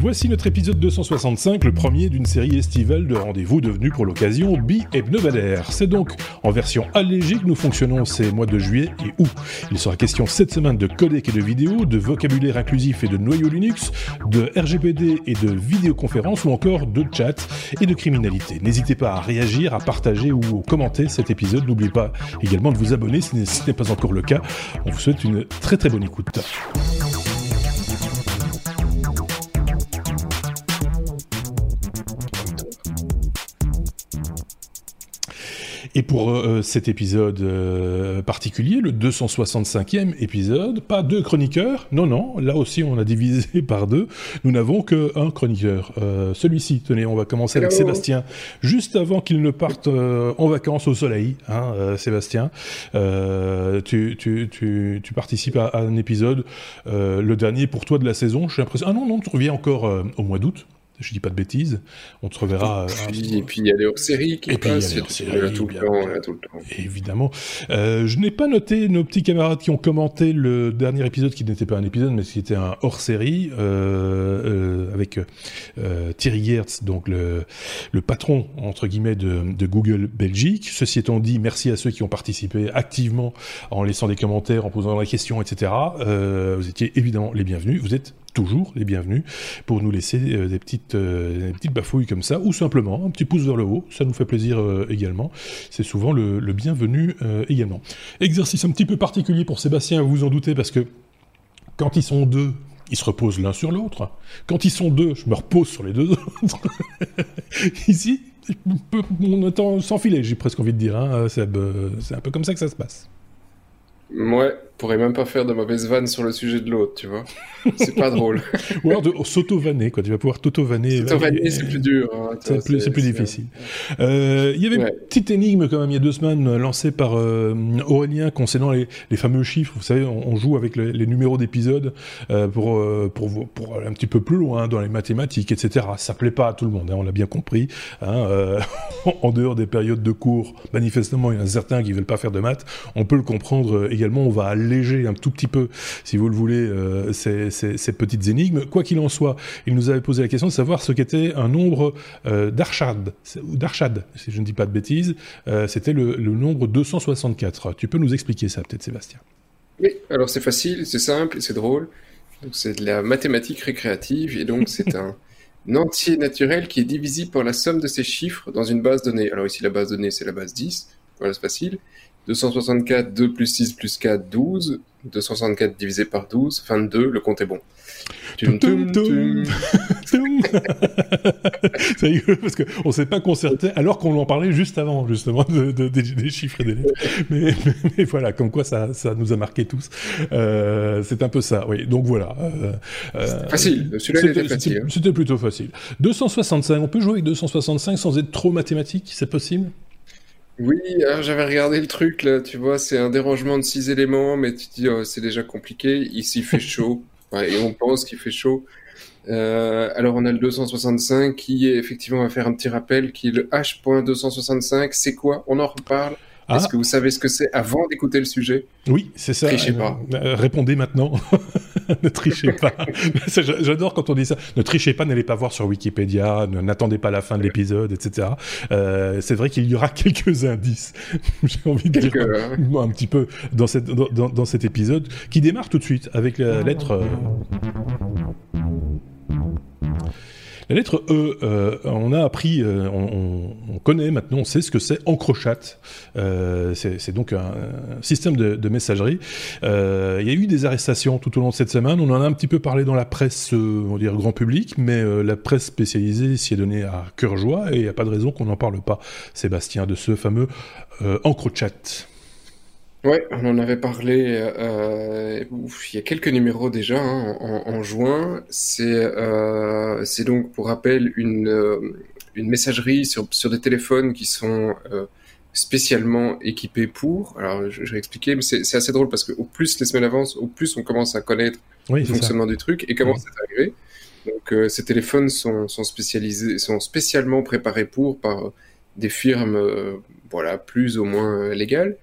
Voici notre épisode 265, le premier d'une série estivale de rendez-vous devenus pour l'occasion bi-hebdomadaire. C'est donc en version allégée que nous fonctionnons ces mois de juillet et août. Il sera question cette semaine de codec et de vidéo, de vocabulaire inclusif et de noyau Linux, de RGPD et de vidéoconférence ou encore de chat et de criminalité. N'hésitez pas à réagir, à partager ou à commenter cet épisode. N'oubliez pas également de vous abonner si ce n'est pas encore le cas. On vous souhaite une très très bonne écoute. Et pour euh, cet épisode euh, particulier, le 265e épisode, pas deux chroniqueurs, non, non, là aussi on a divisé par deux, nous n'avons qu'un chroniqueur. Euh, celui-ci, tenez, on va commencer avec Sébastien, juste avant qu'il ne parte en vacances au soleil, hein, Sébastien, tu, tu, tu, tu, participes à, à un épisode, le dernier pour toi de la saison, j'ai l'impression, ah non, non, tu reviens encore au mois d'août, je dis pas de bêtises. On te reverra. Et puis, et puis il y a les hors-séries qui et puis. Il y a les tout, le temps, tout le temps. Évidemment. Euh, je n'ai pas noté nos petits camarades qui ont commenté le dernier épisode, qui n'était pas un épisode, mais qui était un hors-série, euh, euh, avec euh, Thierry Gertz, donc le, le patron, entre guillemets, de, de, Google Belgique. Ceci étant dit, merci à ceux qui ont participé activement en laissant des commentaires, en posant des questions, etc. Euh, vous étiez évidemment les bienvenus. Vous êtes toujours les bienvenus pour nous laisser euh, des, petites, euh, petites bafouilles comme ça, ou simplement un petit pouce vers le haut, ça nous fait plaisir euh, également. C'est souvent le, le bienvenu également. Exercice un petit peu particulier pour Sébastien, vous vous en doutez, parce que quand ils sont deux, ils se reposent l'un sur l'autre. Quand ils sont deux, je me repose sur les deux autres. Ici, on attend sans filet, j'ai presque envie de dire. Hein, c'est un peu comme ça que ça se passe. Ouais, pourrait même pas faire de mauvaise vanne sur le sujet de l'autre, tu vois. C'est pas drôle. Ou alors de s'auto-vanner, quoi. Tu vas pouvoir t'auto-vanner. S'auto-vanner, c'est plus dur. Hein, c'est plus, plus, difficile. Euh, il y avait ouais. une petite énigme, quand même, il y a deux semaines, lancée par euh, Aurélien concernant les, les, fameux chiffres. Vous savez, on, on joue avec le, les numéros d'épisodes euh, pour, pour, pour, aller un petit peu plus loin dans les mathématiques, etc. Ça plaît pas à tout le monde, hein, on l'a bien compris. Hein, euh, en dehors des périodes de cours, manifestement, il y en a certains qui veulent pas faire de maths. On peut le comprendre également. On va alléger un tout petit peu, si vous le voulez, euh, ces, ces, ces, petites énigmes. Quoi qu'il en soit, il nous avait posé la question de savoir ce qu'était un nombre euh, d'Archad, si je ne dis pas de bêtises. Euh, C'était le, le, nombre 264. Tu peux nous expliquer ça, peut-être, Sébastien? Oui, alors c'est facile, c'est simple, c'est drôle. Donc c'est de la mathématique récréative, et donc c'est un entier naturel qui est divisible par la somme de ses chiffres dans une base donnée. Alors ici, la base donnée, c'est la base 10. Voilà, c'est facile. 264, 2 plus 6 plus 4, 12. 264 divisé par 12, 22, le compte est bon. Tum, tum, tum. C'est rigolo parce qu'on ne s'est pas concerté alors qu'on en parlait juste avant, justement, de, de, de, des chiffres et des lettres. Mais, mais, mais, voilà, comme quoi ça, ça nous a marqué tous. Euh, c'est un peu ça, oui. Donc voilà. Euh, facile, celui-là était facile. C'était plutôt facile. 265, on peut jouer avec 265 sans être trop mathématique, c'est possible? Oui, alors j'avais regardé le truc là, tu vois, c'est un dérangement de six éléments, mais tu te dis oh, c'est déjà compliqué. Ici il fait chaud, ouais, et on pense qu'il fait chaud. Euh, alors on a le 265 qui est effectivement on va faire un petit rappel, qui est le H.265. C'est quoi? On en reparle. Ah. Est-ce que vous savez ce que c'est avant d'écouter le sujet? Oui, c'est ça. Trichez pas. Euh, répondez maintenant. ne trichez pas. J'adore quand on dit ça. Ne trichez pas, n'allez pas voir sur Wikipédia, n'attendez pas la fin de l'épisode, etc. Euh, c'est vrai qu'il y aura quelques indices. J'ai envie de dire un petit peu dans, cette, dans, dans, cet épisode qui démarre tout de suite avec la lettre. Euh... La lettre E, euh, on a appris, euh, on, on, connaît maintenant, on sait ce que c'est EncroChat. Euh, c'est donc un, système de, de messagerie. Euh, il y a eu des arrestations tout au long de cette semaine. On en a un petit peu parlé dans la presse, euh, on va dire grand public, mais euh, la presse spécialisée s'y est donnée à cœur joie et il n'y a pas de raison qu'on n'en parle pas, Sébastien, de ce fameux EncroChat. Ouais, on en avait parlé euh, ouf, il y a quelques numéros déjà hein, en, en, juin. C'est euh, donc pour rappel une, euh, une messagerie sur, sur des téléphones qui sont euh, spécialement équipés pour. Alors je, je vais expliquer, mais c'est assez drôle parce que au plus les semaines avancent, au plus on commence à connaître oui, le fonctionnement ça. du truc et comment oui. c'est arrivé. Donc euh, ces téléphones sont, sont spécialisés, sont spécialement préparés pour par des firmes, euh, voilà, plus ou moins légales.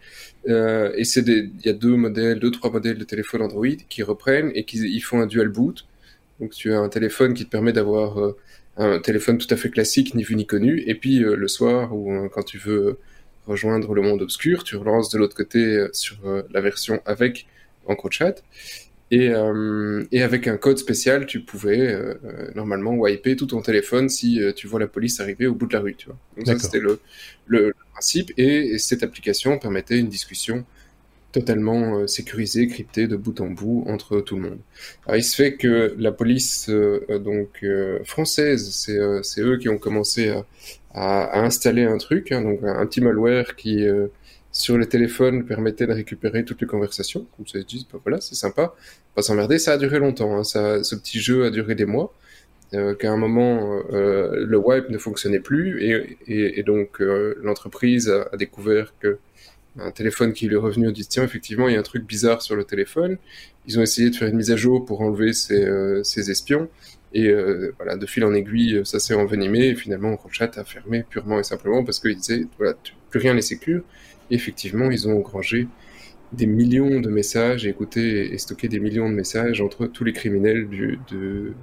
Euh, et c'est il y a deux modèles, deux trois modèles de téléphone Android qui reprennent et qui ils font un dual boot. Donc tu as un téléphone qui te permet d'avoir un téléphone tout à fait classique, ni vu ni connu, et puis le soir ou quand tu veux rejoindre le monde obscur, tu relances de l'autre côté sur la version avec EncroChat. Et, euh, et, avec un code spécial, tu pouvais euh, normalement wiper tout ton téléphone si euh, tu vois la police arriver au bout de la rue. Tu vois. Donc ça, c'était le, le, principe. Et, cette application permettait une discussion totalement sécurisée, cryptée de bout en bout entre tout le monde. Alors, il se fait que la police donc française, c'est eux qui ont commencé à, à, à installer un truc, hein, donc un, petit malware qui sur le téléphone permettait de récupérer toutes les conversations. Comme ça, ils disent, bah voilà, c'est sympa, pas s'emmerder. Ça a duré longtemps, hein. ça, ce petit jeu a duré des mois. Euh, qu'à un moment, euh, le wipe ne fonctionnait plus et, donc euh, l'entreprise a, découvert que un téléphone qui lui est revenu, on dit tiens effectivement il y a un truc bizarre sur le téléphone. Ils ont essayé de faire une mise à jour pour enlever ces, espions et voilà de fil en aiguille ça s'est envenimé et finalement Rochat a fermé purement et simplement parce qu'il disait voilà plus rien n'est sécure effectivement, ils ont engrangé des millions de messages et écouté et stocké des millions de messages entre tous les criminels du, de,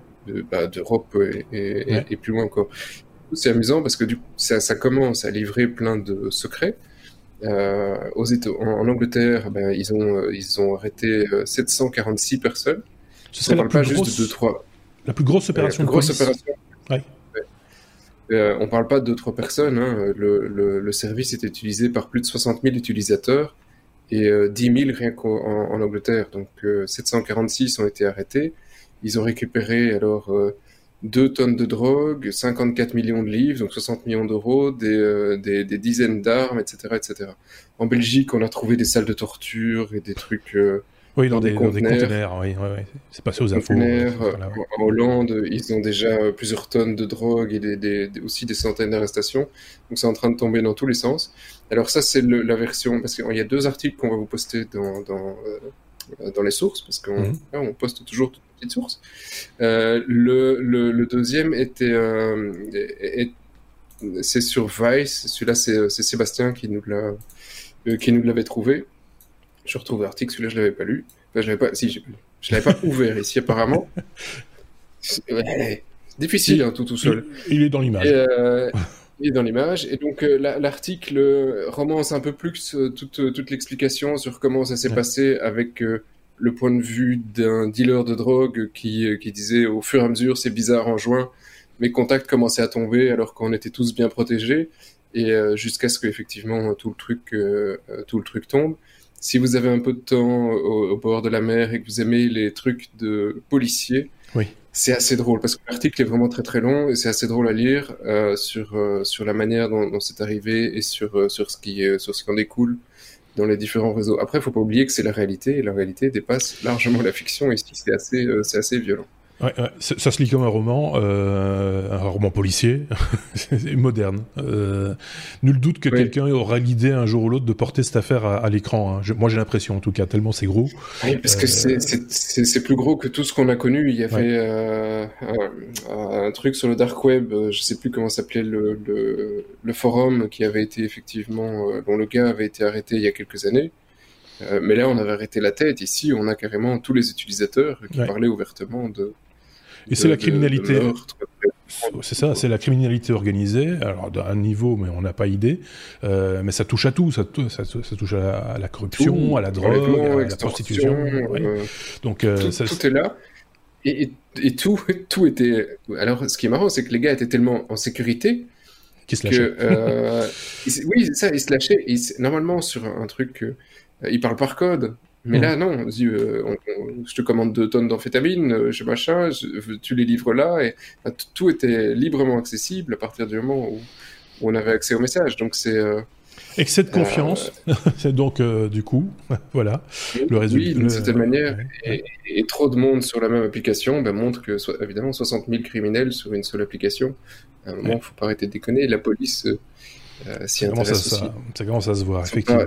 bah, d'Europe et, plus loin encore. C'est amusant parce que du coup, ça, ça, commence à livrer plein de secrets. Euh, aux en, en, Angleterre, ben, ils, ont, ils ont arrêté 746 euh, personnes. Ce serait la plus, pas grosse, juste de 3... la plus grosse opération de grosse opération. Ouais. Euh, on parle pas trois personnes. Hein. Le, service est utilisé par plus de 60 000 utilisateurs et euh, 10 000 rien qu'en en Angleterre. Donc euh, 746 ont été arrêtés. Ils ont récupéré alors 2 euh, tonnes de drogue, 54 millions de livres, donc 60 millions d'euros, des, euh, des, des, dizaines d'armes, etc., etc. En Belgique, on a trouvé des salles de torture et des trucs oui, dans, des, conteneurs. oui, c'est passé aux infos. Euh, en Hollande, ils ont déjà plusieurs tonnes de drogue et des, aussi des centaines d'arrestations. Donc c'est en train de tomber dans tous les sens. Alors ça, c'est la version, parce qu'il y a deux articles qu'on va vous poster dans, dans, euh, dans les sources, parce qu'on mhm. on poste toujours toutes les petites sources. Euh, le, le, deuxième était, c'est sur Vice. Celui-là, c'est Sébastien qui nous l'a qui nous l'avait trouvé. Je retrouve l'article, celui-là je l'avais pas lu. Enfin, je l'avais pas, si, je l'avais pas ouvert ici apparemment. difficile, hein, tout tout seul. Il, est dans l'image. Euh, il est dans l'image. Et donc euh, l'article romance un peu plus euh, toute, toute l'explication sur comment ça s'est passé avec le point de vue d'un dealer de drogue qui, qui disait au fur et à mesure c'est bizarre en juin, mes contacts commençaient à tomber alors qu'on était tous bien protégés et jusqu'à ce qu'effectivement tout le truc tout le truc tombe si vous avez un peu de temps au, bord de la mer et que vous aimez les trucs de policiers, oui. c'est assez drôle parce que l'article est vraiment très très long et c'est assez drôle à lire euh, sur euh, sur la manière dont, dont c'est arrivé et sur euh, sur ce qui sur ce qui en découle dans les différents réseaux. Après, il faut pas oublier que c'est la réalité et la réalité dépasse largement la fiction. Ici, c'est assez c'est assez violent. Ouais, ça se lit comme un roman, euh, un roman policier, moderne. Euh, nul doute que quelqu'un aura l'idée un jour ou l'autre de porter cette affaire à, l'écran. Hein. moi, j'ai l'impression, en tout cas, tellement c'est gros. Oui, parce que euh, c'est plus gros que tout ce qu'on a connu. Il y avait euh, un, un, truc sur le dark web, je sais plus comment s'appelait le, le, le, forum, qui avait été effectivement, dont le gars avait été arrêté il y a quelques années. mais là, on avait arrêté la tête. Ici, on a carrément tous les utilisateurs qui parlaient ouvertement de, et c'est la criminalité. C'est ça, c'est la criminalité organisée, alors d'un niveau, mais on n'a pas idée. Euh, mais ça touche à tout, ça, ça, ça touche à la, corruption, à la drogue, à la prostitution. Euh, Donc euh, tout, ça, tout, est là. Et, et, tout, tout était. Alors, ce qui est marrant, c'est que les gars étaient tellement en sécurité qui se lâchaient. Euh, oui, c'est ça, ils se lâchaient. normalement, sur un truc, ils parlent par code. Mais mm. là, non, euh, je te commande deux tonnes d'amphétamine, euh, je machin, tu les livres là, et tout était librement accessible à partir du moment où, on avait accès au message. Donc c'est. Euh, Excès de confiance, c'est donc du coup, voilà, le résultat. Oui, d'une certaine manière, et, trop de monde sur la même application ben, montre que, évidemment, 60 000 criminels sur une seule application, à un moment, il ne faut pas arrêter de déconner. La police euh, ça, commence à, ça, ça, commence à se voir, effectivement.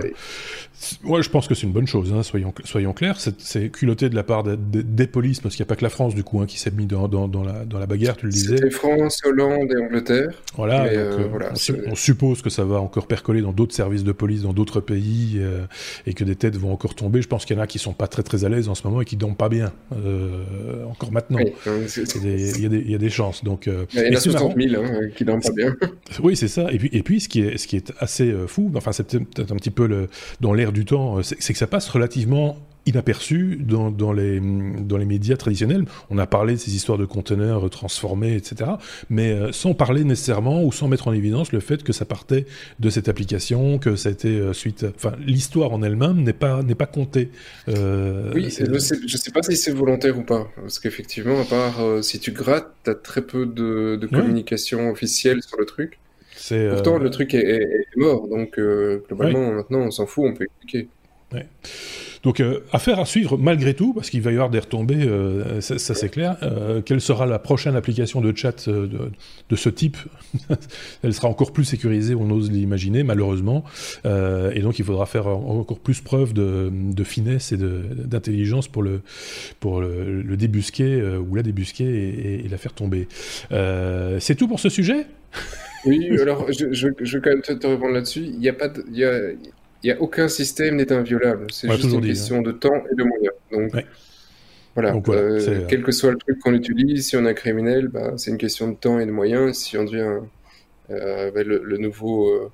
Moi, je pense que c'est une bonne chose, hein, soyons, soyons clairs. C'est culotté de la part des polices, parce qu'il n'y a pas que la France, du coup, hein, qui s'est mis dans, dans, dans, la, dans la bagarre, tu le disais. C'était France, Hollande et Angleterre. Voilà, donc, euh, euh, voilà on, suppose que ça va encore percoler dans d'autres services de police, dans d'autres pays, euh, et que des têtes vont encore tomber. Je pense qu'il y en a qui sont pas très très à l'aise en ce moment et qui dorment pas bien, encore maintenant. Il y, a des chances. Donc, il y en a 60 000 hein, qui dorment pas bien. oui, c'est ça. Et puis, et puis ce, qui est, ce qui est assez fou, enfin, c'est peut-être un petit peu le, dans l'air du temps, c'est que ça passe relativement inaperçu dans, dans, les, dans les médias traditionnels. On a parlé de ces histoires de conteneurs transformés, etc. Mais euh, sans parler nécessairement ou sans mettre en évidence le fait que ça partait de cette application, que ça a été euh, suite. Enfin, l'histoire en elle-même n'est pas, n'est pas comptée. Euh, oui, je ne sais, sais, pas si c'est volontaire ou pas. Parce qu'effectivement, à part si tu grattes, tu as très peu de, de communication officielle sur le truc. Pourtant, le truc est, mort. Donc, globalement, maintenant, on s'en fout, on peut expliquer. Ouais. Donc, euh, affaire à suivre malgré tout, parce qu'il va y avoir des retombées, euh, ça, c'est clair. Euh, quelle sera la prochaine application de chat de, ce type Elle sera encore plus sécurisée, on ose l'imaginer, malheureusement. et donc, il faudra faire encore plus preuve de, finesse et d'intelligence pour le, pour le, débusquer ou la débusquer et, la faire tomber. c'est tout pour ce sujet? Oui, alors je, je, je, vais quand même te, répondre là-dessus. Il n'y a pas de, il y a, il n'y a aucun système n'est inviolable. C'est juste une question de temps et de moyens. Donc, voilà. Euh, euh, quel que soit le truc qu'on utilise, si on est un criminel, bah, c'est une question de temps et de moyens. Si on devient euh, bah, le, nouveau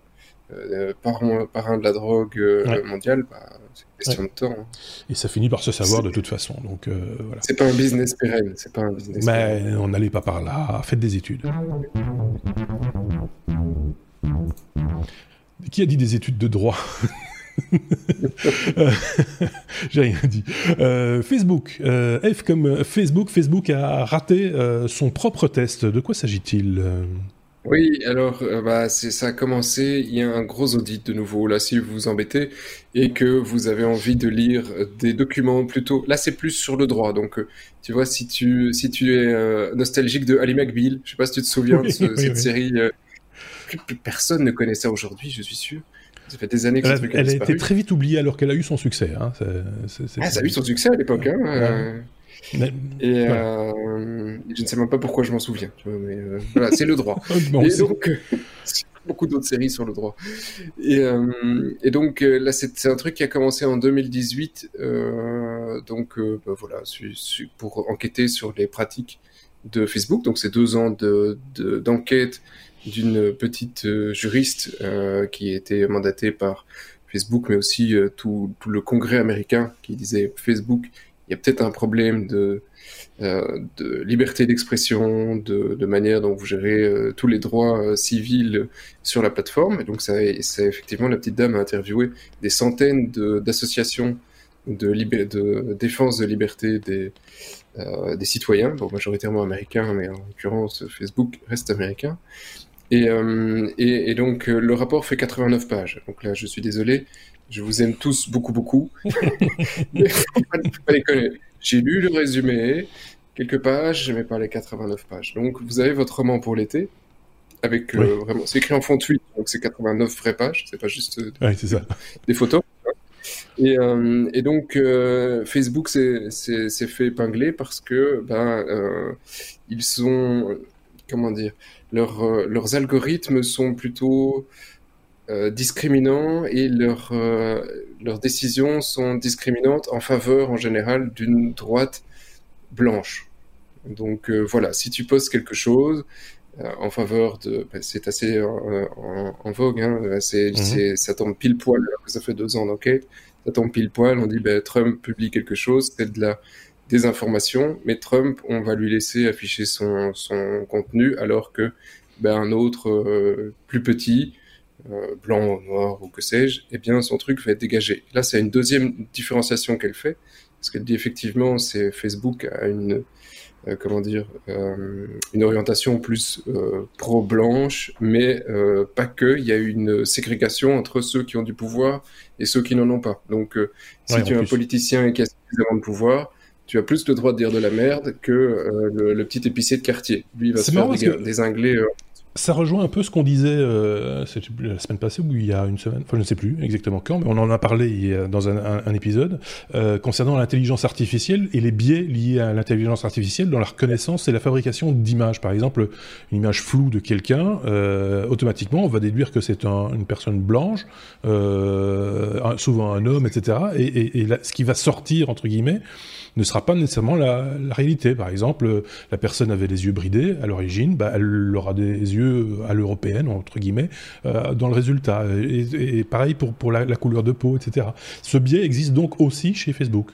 parrain, parrain, de la drogue mondiale, bah, c'est une question de temps. Hein. Et ça finit par se savoir de toute façon. Donc, voilà. C'est pas un business pérenne. C'est pas un business Mais on n'allait pas par là. Faites des études. Qui a dit des études de droit J'ai rien dit. Euh, Facebook. Euh, F comme Facebook. Facebook a raté euh, son propre test. De quoi s'agit-il Oui, alors bah, ça a commencé. Il y a un gros audit de nouveau. Là, si vous vous embêtez et que vous avez envie de lire des documents plutôt. Là, c'est plus sur le droit. Donc, tu vois, si tu, si tu es nostalgique de Ali McBeal, je sais pas si tu te souviens de cette série plus, personne ne connaît ça aujourd'hui, je suis sûr. Ça fait des années que elle, elle a été très vite oubliée alors qu'elle a eu son succès. Hein. ah, ça a eu son succès à l'époque. Hein. Euh. et euh, je ne sais même pas pourquoi je m'en souviens. mais euh, voilà, c'est le droit. et donc, beaucoup d'autres séries sur le droit. Et, et donc là, c'est un truc qui a commencé en 2018. donc bah, voilà, pour enquêter sur les pratiques de Facebook. Donc c'est deux ans d'enquête d'une petite euh, juriste euh, qui était mandatée par Facebook, mais aussi euh, tout, le Congrès américain qui disait Facebook, il y a peut-être un problème de, liberté d'expression, de, manière dont vous gérez tous les droits civils sur la plateforme. Et donc, ça, effectivement, la petite dame a interviewé des centaines d'associations de, de, défense de liberté des, citoyens, majoritairement américains, mais en l'occurrence, Facebook reste américain. Euh, et, et, donc, euh, le rapport fait 89 pages. Donc là, je suis désolé, je vous aime tous beaucoup, beaucoup. J'ai lu le résumé, quelques pages, mais pas les 89 pages. Donc, vous avez votre roman pour l'été, avec euh, vraiment, c'est écrit en fond de suite, donc c'est 89 vraies pages, c'est pas juste ça. des photos. Et, et donc, Facebook s'est fait épingler parce que ben, ils sont, comment dire, euh, leurs algorithmes sont plutôt euh, discriminants et euh, leurs décisions sont discriminantes en faveur en général d'une droite blanche. Donc voilà, si tu poses quelque chose en faveur de... Ben, c'est assez en, vogue, hein, mhm. ça tombe pile poil, alors que ça fait deux ans d'enquête, ça tombe pile poil, on dit ben, Trump publie quelque chose, c'est de la des informations, mais Trump, on va lui laisser afficher son, son contenu, alors que ben, un autre euh, plus petit, euh, blanc, noir ou que sais-je, eh bien son truc va être dégagé. Là, c'est une deuxième différenciation qu'elle fait, parce qu'elle dit effectivement, c'est Facebook a une euh, comment dire, une orientation plus pro-blanche, mais pas que. Il y a une ségrégation entre ceux qui ont du pouvoir et ceux qui n'en ont pas. Donc, si tu es un politicien et qui a suffisamment de pouvoir, tu as plus le droit de dire de la merde que euh, le, petit épicier de quartier. Lui, il va se faire désingler. Euh. Ça rejoint un peu ce qu'on disait euh, la semaine passée ou il y a une semaine, enfin je ne sais plus exactement quand, mais on en a parlé dans un, épisode concernant l'intelligence artificielle et les biais liés à l'intelligence artificielle dans la reconnaissance et la fabrication d'images. Par exemple, une image floue de quelqu'un, automatiquement on va déduire que c'est une personne blanche, souvent un homme, etc. Et, ce qui va sortir entre guillemets ne sera pas nécessairement la, réalité. Par exemple, la personne avait les yeux bridés à l'origine, bah, elle aura des yeux à l'européenne, entre guillemets, euh, dans le résultat. Et, pareil pour, pour la, couleur de peau, etc. Ce biais existe donc aussi chez Facebook.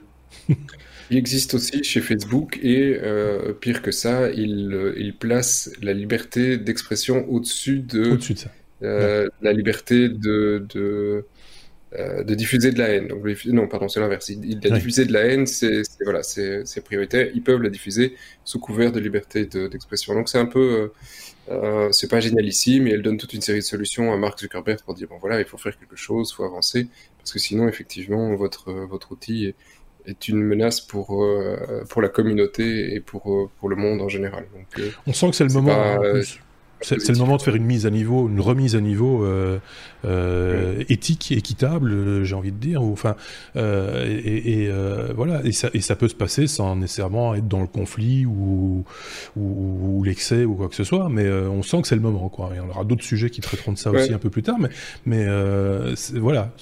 Il existe aussi chez Facebook et euh, pire que ça, il, il, place la liberté d'expression au-dessus de, au-dessus de ça. la liberté de, de euh, de diffuser de la haine. Donc, non, pardon, c'est l'inverse. Il, a diffusé de la haine, c'est voilà, c'est prioritaire. Ils peuvent la diffuser sous couvert de liberté d'expression. Donc, c'est un peu, euh, euh, c'est pas génialissime, mais elle donne toute une série de solutions à Mark Zuckerberg pour dire bon voilà, il faut faire quelque chose, il faut avancer, parce que sinon, effectivement, votre votre outil est, une menace pour pour la communauté et pour pour le monde en général. Donc, on sent que c'est le moment. C'est le moment de faire une mise à niveau, une remise à niveau euh, euh, éthique, équitable, euh, j'ai envie de dire. enfin, et, voilà, et ça, et ça peut se passer sans nécessairement être dans le conflit ou, ou, l'excès ou quoi que ce soit. Mais on sent que c'est le moment. Quoi. Et on aura d'autres sujets qui traiteront de ça aussi un peu plus tard. Mais, mais voilà.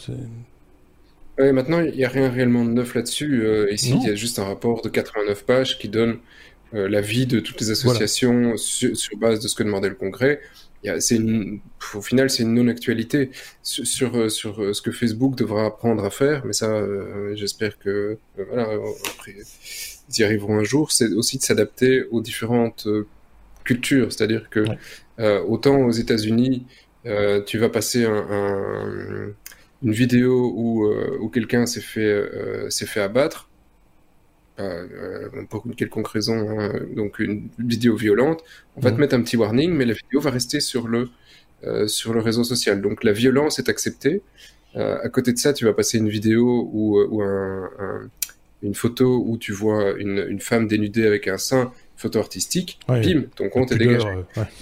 Ouais, maintenant, il n'y a rien réellement de neuf là-dessus. ici, il y a juste un rapport de 89 pages qui donne euh, la vie de toutes les associations sur, base de ce que demandait le Congrès. C'est au final, c'est une non-actualité sur, sur, euh, euh, ce que Facebook devra apprendre à faire, mais ça, j'espère que voilà, après, ils y arriveront un jour. C'est aussi de s'adapter aux différentes cultures, c'est-à-dire que autant aux États-Unis, tu vas passer un, une vidéo où, où quelqu'un s'est fait, s'est fait abattre, euh, pour une quelconque raison, hein, donc une vidéo violente, on va te mhm. mettre un petit warning, mais la vidéo va rester sur le, euh, sur le réseau social. Donc la violence est acceptée. Euh, à côté de ça, tu vas passer une vidéo ou, ou un, une photo où tu vois une, une, femme dénudée avec un sein, photo artistique, bim, ton compte est dégagé.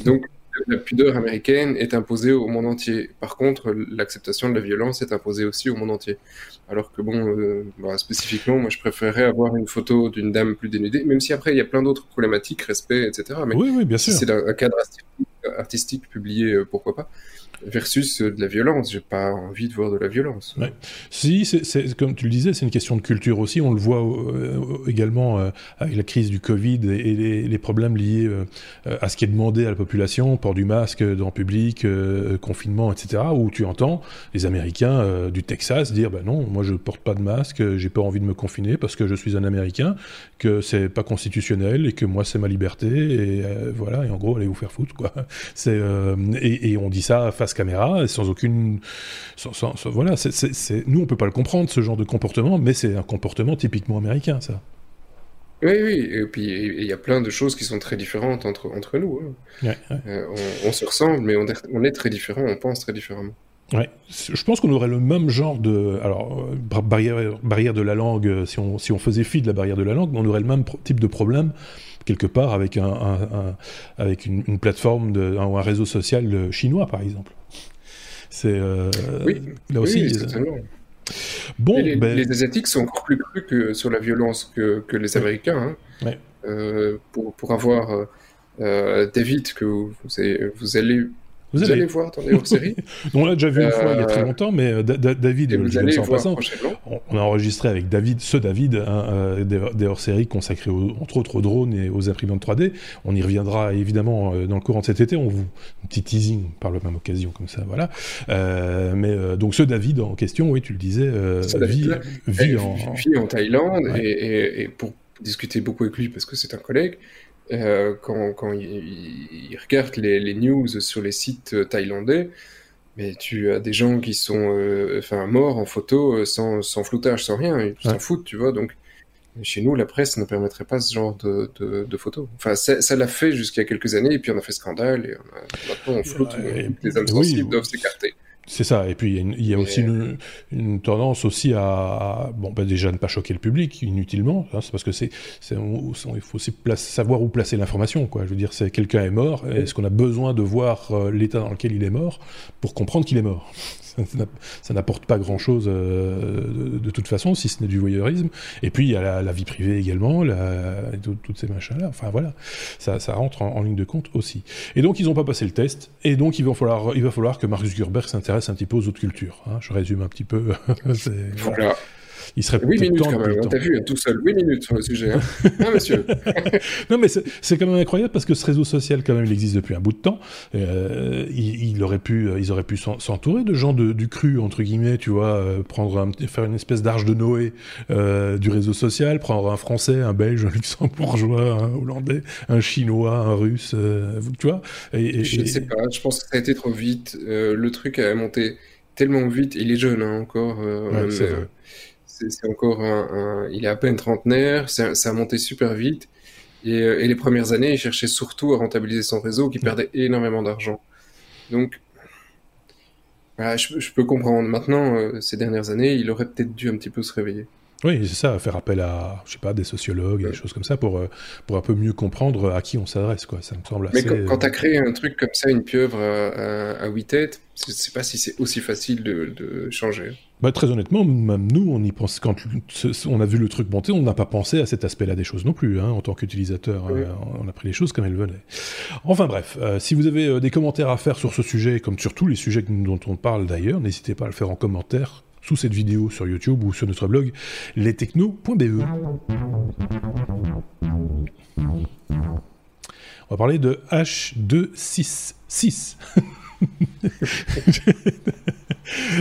Donc la pudeur américaine est imposée au monde entier. Par contre, l'acceptation de la violence est imposée aussi au monde entier. Alors que bon, euh, bah, spécifiquement, moi je préférerais avoir une photo d'une dame plus dénudée, même si après il y a plein d'autres problématiques, respect, etc. Mais oui, oui, bien sûr. Si c'est un cadre artistique publié, euh, pourquoi pas versus de la violence. J'ai pas envie de voir de la violence. Si, c'est comme tu le disais, c'est une question de culture aussi. On le voit euh, également euh, avec la crise du Covid et, les, problèmes liés euh, à ce qui est demandé à la population, port du masque dans le public, confinement, etc. Où tu entends les Américains du Texas dire bah non, moi je porte pas de masque, j'ai pas envie de me confiner parce que je suis un Américain, que c'est pas constitutionnel et que moi c'est ma liberté et voilà. Et en gros, allez vous faire foutre quoi. C'est et, et, on dit ça face caméra, sans aucune. voilà, c'est, nous on peut pas le comprendre ce genre de comportement, mais c'est un comportement typiquement américain, ça. Oui, oui, et puis il y a plein de choses qui sont très différentes entre, entre nous. Hein. Euh, on, se ressemble, mais on est, on est très différents, on pense très différemment. Ouais, je pense qu'on aurait le même genre de alors euh, barrière barrière de la langue euh, si on si on faisait fi de la barrière de la langue, on aurait le même type de problème quelque part avec un, avec une, plateforme de, un, ou un réseau social chinois par exemple. C'est euh, oui, là aussi. bon, les, ben les, Asiatiques sont encore plus crus que sur la violence que, que les Américains. Hein. Euh, pour, pour, avoir euh, David que vous, vous allez vous, allez... voir dans les hors-séries On l'a déjà vu une fois il y a très euh, longtemps, mais euh, David, je allez en passant, on, a enregistré avec David, ce David, euh, des, hors-séries consacrés entre autres aux drones et aux imprimantes 3D. On y reviendra évidemment dans le courant de cet été. On vous un petit teasing par la même occasion comme ça, voilà. mais donc ce David en question, oui, tu le disais, vit, vit, en... en Thaïlande et, et pour discuter beaucoup avec lui parce que c'est un collègue. Euh, quand, quand ils, regardent les, news sur les sites euh, thaïlandais, mais tu as des gens qui sont euh, enfin, morts en photo sans, sans, floutage, sans rien, ils s'en foutent, tu vois. Donc, chez nous, la presse ne permettrait pas ce genre de, de, photos. Enfin, ça l'a fait jusqu'à quelques années, et puis on a fait scandale, et maintenant on floute, les âmes sensibles doivent s'écarter. C'est ça. Et puis il y a, aussi une, tendance aussi à, bon bah déjà ne pas choquer le public inutilement. Hein, c'est parce que c'est, il faut aussi savoir où placer l'information. Quoi. Je veux dire, c'est quelqu'un est mort. Est-ce qu'on a besoin de voir euh, l'état dans lequel il est mort pour comprendre qu'il est mort? Ça n'apporte pas grand-chose euh, de, toute façon, si ce n'est du voyeurisme. Et puis il y a la, vie privée également, la, toutes ces machins-là. Enfin voilà, ça, ça rentre en, ligne de compte aussi. Et donc ils n'ont pas passé le test, et donc il va falloir, il va falloir que Mark Zuckerberg s'intéresse un petit peu aux autres cultures. Hein. Je résume un petit peu. voilà. Il serait 8 minutes temps quand même, le t'as vu, hein, tout seul, 8 minutes sur le sujet. Hein. monsieur. non, mais c'est quand même incroyable parce que ce réseau social, quand même, il existe depuis un bout de temps. Euh, il, il, aurait pu, ils auraient pu s'entourer de gens de, du cru, entre guillemets, tu vois, euh, prendre un, faire une espèce d'arche de Noé euh, du réseau social, prendre un Français, un Belge, un Luxembourgeois, un Hollandais, un Chinois, un Russe, euh, tu vois. Et, et, je ne sais pas, je pense que ça a été trop vite. Euh, le truc a monté tellement vite. Il est jeune hein, encore. Euh, c'est encore Il est à peine trentenaire. Ça, a monté super vite. Et, euh, et, les premières années, il cherchait surtout à rentabiliser son réseau qui perdait énormément d'argent. Donc, je, peux comprendre. Maintenant, euh, ces dernières années, il aurait peut-être dû un petit peu se réveiller. Oui, c'est ça, faire appel à, je sais pas, des sociologues, ouais. des choses comme ça, pour, euh, pour un peu mieux comprendre à qui on s'adresse, quoi. Ça me semble Mais assez... quand, quand tu as créé un truc comme ça, une pieuvre à, à, à huit têtes, je sais pas si c'est aussi facile de, de changer. Bah, très honnêtement, même nous, on y pense quand on a vu le truc monter, on n'a pas pensé à cet aspect-là des choses non plus, hein, en tant qu'utilisateur. Oui. Euh, on a pris les choses comme elles venaient. Enfin bref, euh, si vous avez euh, des commentaires à faire sur ce sujet, comme sur tous les sujets dont on parle d'ailleurs, n'hésitez pas à le faire en commentaire sous cette vidéo sur YouTube ou sur notre blog lestechno.be. On va parler de H266.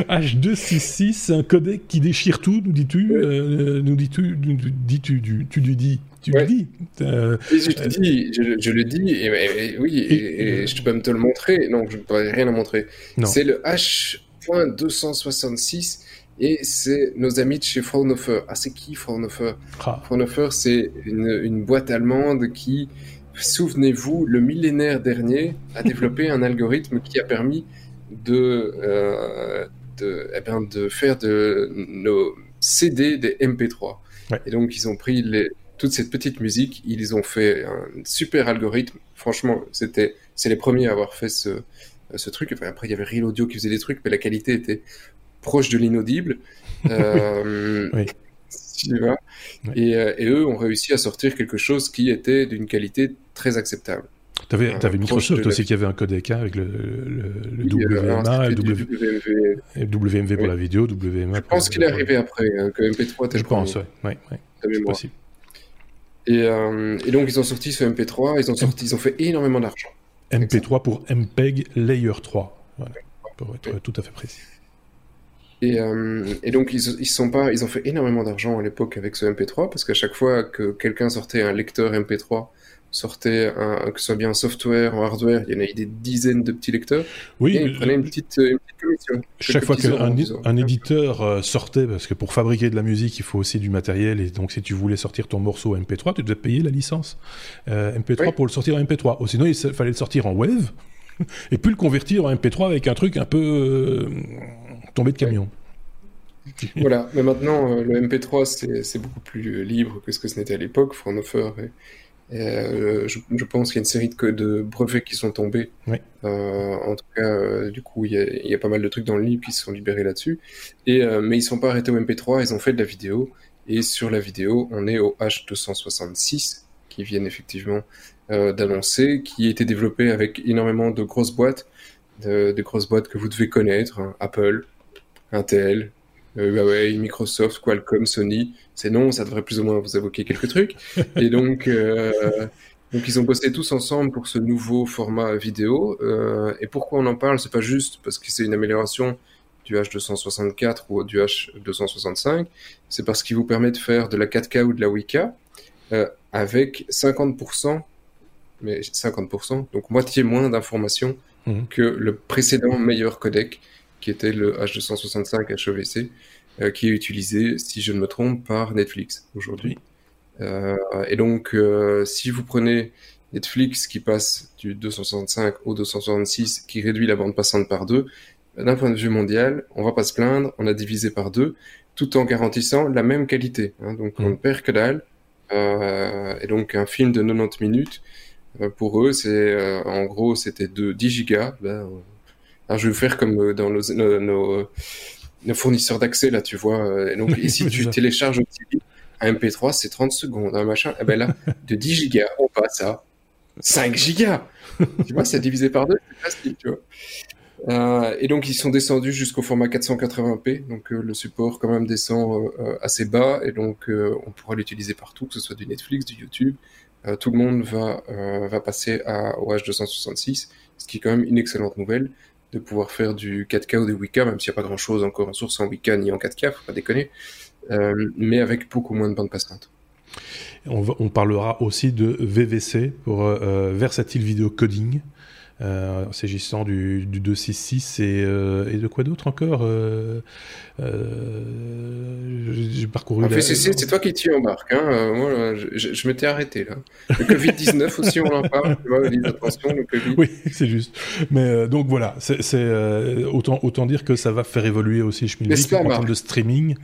H266, c'est un codec qui déchire tout, nous dis-tu euh, Nous dis-tu nous dis-tu tu, tu lui dis tu ouais. le dis euh, je, te dis je, je, le dis, et, et, et oui, et, je peux même te le montrer. Non, je n'ai rien à montrer. C'est le H.266 et c'est nos amis de chez Fraunhofer. Ah, c'est qui Fraunhofer ah. Fraunhofer, c'est une, une, boîte allemande qui, souvenez-vous, le millénaire dernier, a développé un algorithme qui a permis de, euh, de, eh bien, de faire de nos CD des MP3. Ouais. Et donc, ils ont pris les, toute cette petite musique, ils ont fait un super algorithme. Franchement, c'était, c'est les premiers à avoir fait ce, ce truc. Enfin, après, il y avait Real Audio qui faisait des trucs, mais la qualité était proche de l'inaudible. Euh, oui. Tu vois oui. et, euh, et, eux ont réussi à sortir quelque chose qui était d'une qualité très acceptable. Tu avais, avais, Microsoft aussi la... qui avait un codec hein, avec le, le, le oui, WMA, et w... WMV. Et WMV pour la vidéo, WMA. Je pense qu'il est arrivé après, hein, que MP3 était Je pense, oui. C'est possible. Et, euh, et, donc ils ont sorti ce MP3, ils ont, sorti, ils ont fait énormément d'argent. MP3 pour MPEG Layer 3, voilà, pour être tout à fait précis. Et, euh, et, donc ils, ils sont pas, ils ont fait énormément d'argent à l'époque avec ce MP3 parce qu'à chaque fois que quelqu'un sortait un lecteur MP3, sortait un, que ce soit bien un software, un hardware, il y en avait des dizaines de petits lecteurs. Oui, et ils prenaient une petite, une petite commission. Chaque fois qu'un un éditeur euh, sortait, parce que pour fabriquer de la musique, il faut aussi du matériel, et donc si tu voulais sortir ton morceau MP3, tu devais payer la licence euh, MP3 oui. pour le sortir en MP3. Ou sinon, il fallait le sortir en wave et puis le convertir en MP3 avec un truc un peu euh, tombé de camion. Voilà, mais maintenant euh, le MP3 c'est beaucoup plus libre que ce que ce n'était à l'époque. Fraunhofer et, euh, je, je, pense qu'il y a une série de, de, brevets qui sont tombés. Oui. Euh, en tout cas, euh, du coup, il y, a, il y, a, pas mal de trucs dans le livre qui se sont libérés là-dessus. Et euh, mais ils sont pas arrêtés au MP3, ils ont fait de la vidéo. Et sur la vidéo, on est au H266 qui viennent effectivement euh, d'annoncer, qui a été développé avec énormément de grosses boîtes, de, de grosses boîtes que vous devez connaître, hein, Apple, Intel, euh, Huawei, Microsoft, Qualcomm, Sony. C'est non, ça devrait plus ou moins vous évoquer quelques trucs. Et donc, euh, donc ils ont bossé tous ensemble pour ce nouveau format vidéo. Euh, et pourquoi on en parle? C'est pas juste parce que c'est une amélioration du H264 ou du H265. C'est parce qu'il vous permet de faire de la 4K ou de la 8K euh, avec 50%, mais 50%, donc moitié moins d'informations mmh. que le précédent meilleur codec qui était le H265 HEVC, euh, qui est utilisé, si je ne me trompe, par Netflix aujourd'hui. Euh, et donc, euh, si vous prenez Netflix qui passe du 265 au 266, qui réduit la bande passante par deux, d'un point de vue mondial, on va pas se plaindre, on a divisé par deux, tout en garantissant la même qualité. Hein, donc, on ne perd que dalle. Euh, et donc, un film de 90 minutes, euh, pour eux, c'est euh, en gros, c'était de 10 gigas. Ben, alors, je vais faire comme dans nos, nos, nos, nos fournisseurs d'accès, là, tu vois. Et, donc, et si tu télécharges aussi un MP3, c'est 30 secondes, un machin. Et ben là, de 10 gigas, on passe à 5 gigas. tu vois, c'est divisé par deux, c'est facile, tu vois. Euh, et donc ils sont descendus jusqu'au format 480p, donc euh, le support quand même descend euh, assez bas et donc on pourra l'utiliser partout, que ce soit du Netflix, du YouTube. tout le monde va va passer à, au H266, ce qui est quand même une excellente nouvelle de pouvoir faire du 4K ou du 8K, même s'il n'y a pas grand chose encore en source en 8K ni en 4K, faut pas déconner, mais avec beaucoup moins de bande passante. On, on, parlera aussi de VVC pour Versatile Video Coding, euh, s'agissant du, du 266 et, euh, et de quoi d'autre encore euh, J'ai parcouru. c'est toi qui t'y embarques. Hein. moi, je, je m'étais arrêté là. Le Covid-19 aussi, on en parle. Tu vois, attention, le Covid. Oui, c'est juste. Mais donc voilà, c'est autant, autant dire que ça va faire évoluer aussi Schmilblick en termes de streaming.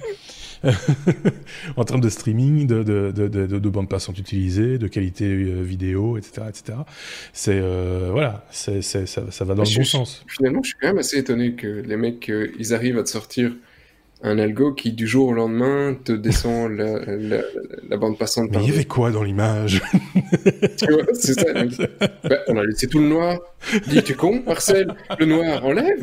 en termes de streaming, de, de, de, de, bandes passantes utilisées, de qualité euh, vidéo, etc. etc. C'est, euh, voilà, c'est, ça, ça, va dans le bon sens. Finalement, je suis quand même assez étonné que les mecs, euh, ils arrivent à te sortir un algo qui du jour au lendemain te descend la, la, la bande passante. Mais il y avait quoi dans l'image? C'est ça. Bah, on a laissé tout le noir. Dis, tu con, Marcel Le noir, enlève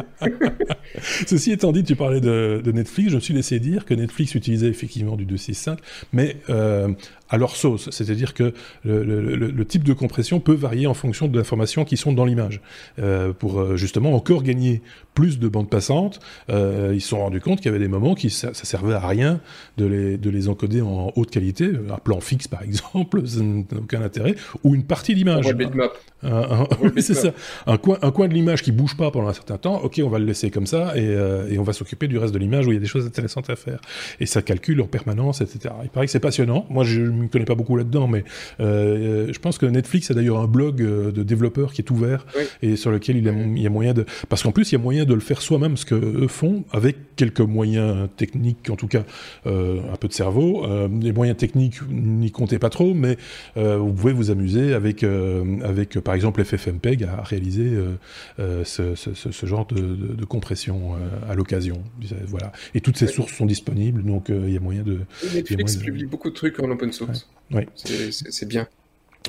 Ceci étant dit, tu parlais de, de, Netflix. Je me suis laissé dire que Netflix utilisait effectivement du 265, mais euh, à leur sauce. C'est-à-dire que le, le, le, type de compression peut varier en fonction de l'information qui sont dans l'image. Euh, pour euh, justement encore gagner plus de bandes passantes, euh, ils se sont rendus compte qu'il y avait des moments qui ça, ça, servait à rien de les, de les encoder en haute qualité, un plan fixe par exemple, ça n'a aucun intérêt, ou une partie d'image. c'est ça. Un coin, un coin de l'image qui bouge pas pendant un certain temps, ok, on va le laisser comme ça et, euh, et on va s'occuper du reste de l'image où il y a des choses intéressantes à faire. Et ça calcule en permanence, etc. Il paraît que c'est passionnant. Moi, je ne connais pas beaucoup là-dedans, mais euh, je pense que Netflix a d'ailleurs un blog euh, de développeurs qui est ouvert et sur lequel il, il y a moyen de... Parce qu'en plus, il y a moyen de le faire soi-même, ce que eux font, avec quelques moyens techniques, en tout cas euh, un peu de cerveau. Euh, les moyens techniques, n'y comptez pas trop, mais euh, vous pouvez vous amuser avec, euh, avec par exemple FFmpeg à réaliser euh, ce, ce, ce, genre de, de, de compression à l'occasion. Voilà. Et toutes ces sources sont disponibles, donc il y a moyen de... Netflix publie beaucoup de trucs en open source. Ouais. C'est bien.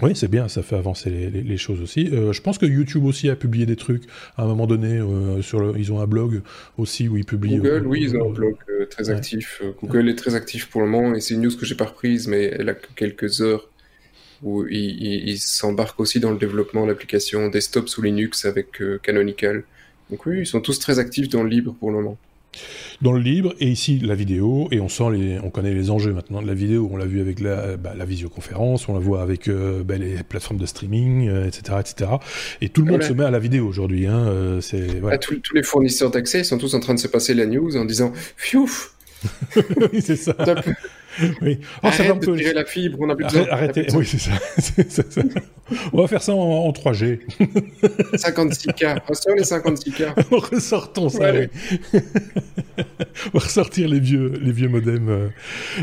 Oui, c'est bien, ça fait avancer les, les, les choses aussi. Euh, je pense que YouTube aussi a publié des trucs à un moment donné. Euh, sur le, ils ont un blog aussi où ils publient. Google, euh, oui, ils ont un blog très actif. Google ouais. est très actif pour le moment et c'est une news que j'ai pas reprise, mais elle a que quelques heures où ils il, s'embarquent aussi dans le développement d'applications desktop sous Linux avec Canonical. Donc oui, ils sont tous très actifs dans le libre pour le moment dans le libre, et ici la vidéo, et on sent les, on connaît les enjeux maintenant de la vidéo, on l'a vu avec la, bah, la visioconférence, on la voit avec euh, bah, les plateformes de streaming, euh, etc., etc. Et tout le monde se met à la vidéo aujourd'hui. Hein, euh, c'est voilà. ah, tous, tous les fournisseurs d'accès sont tous en train de se passer la news en disant Fiouf oui, c'est ça. Oui. Oh, Arrête ça tirer la fibre, on a plus besoin. Arrêtez, oui, c'est ça. ça, ça. On va faire ça en, en 3G. 56K. Ressort les 56K. Ressortons ça, ouais. oui. On va ressortir les vieux, les vieux modems.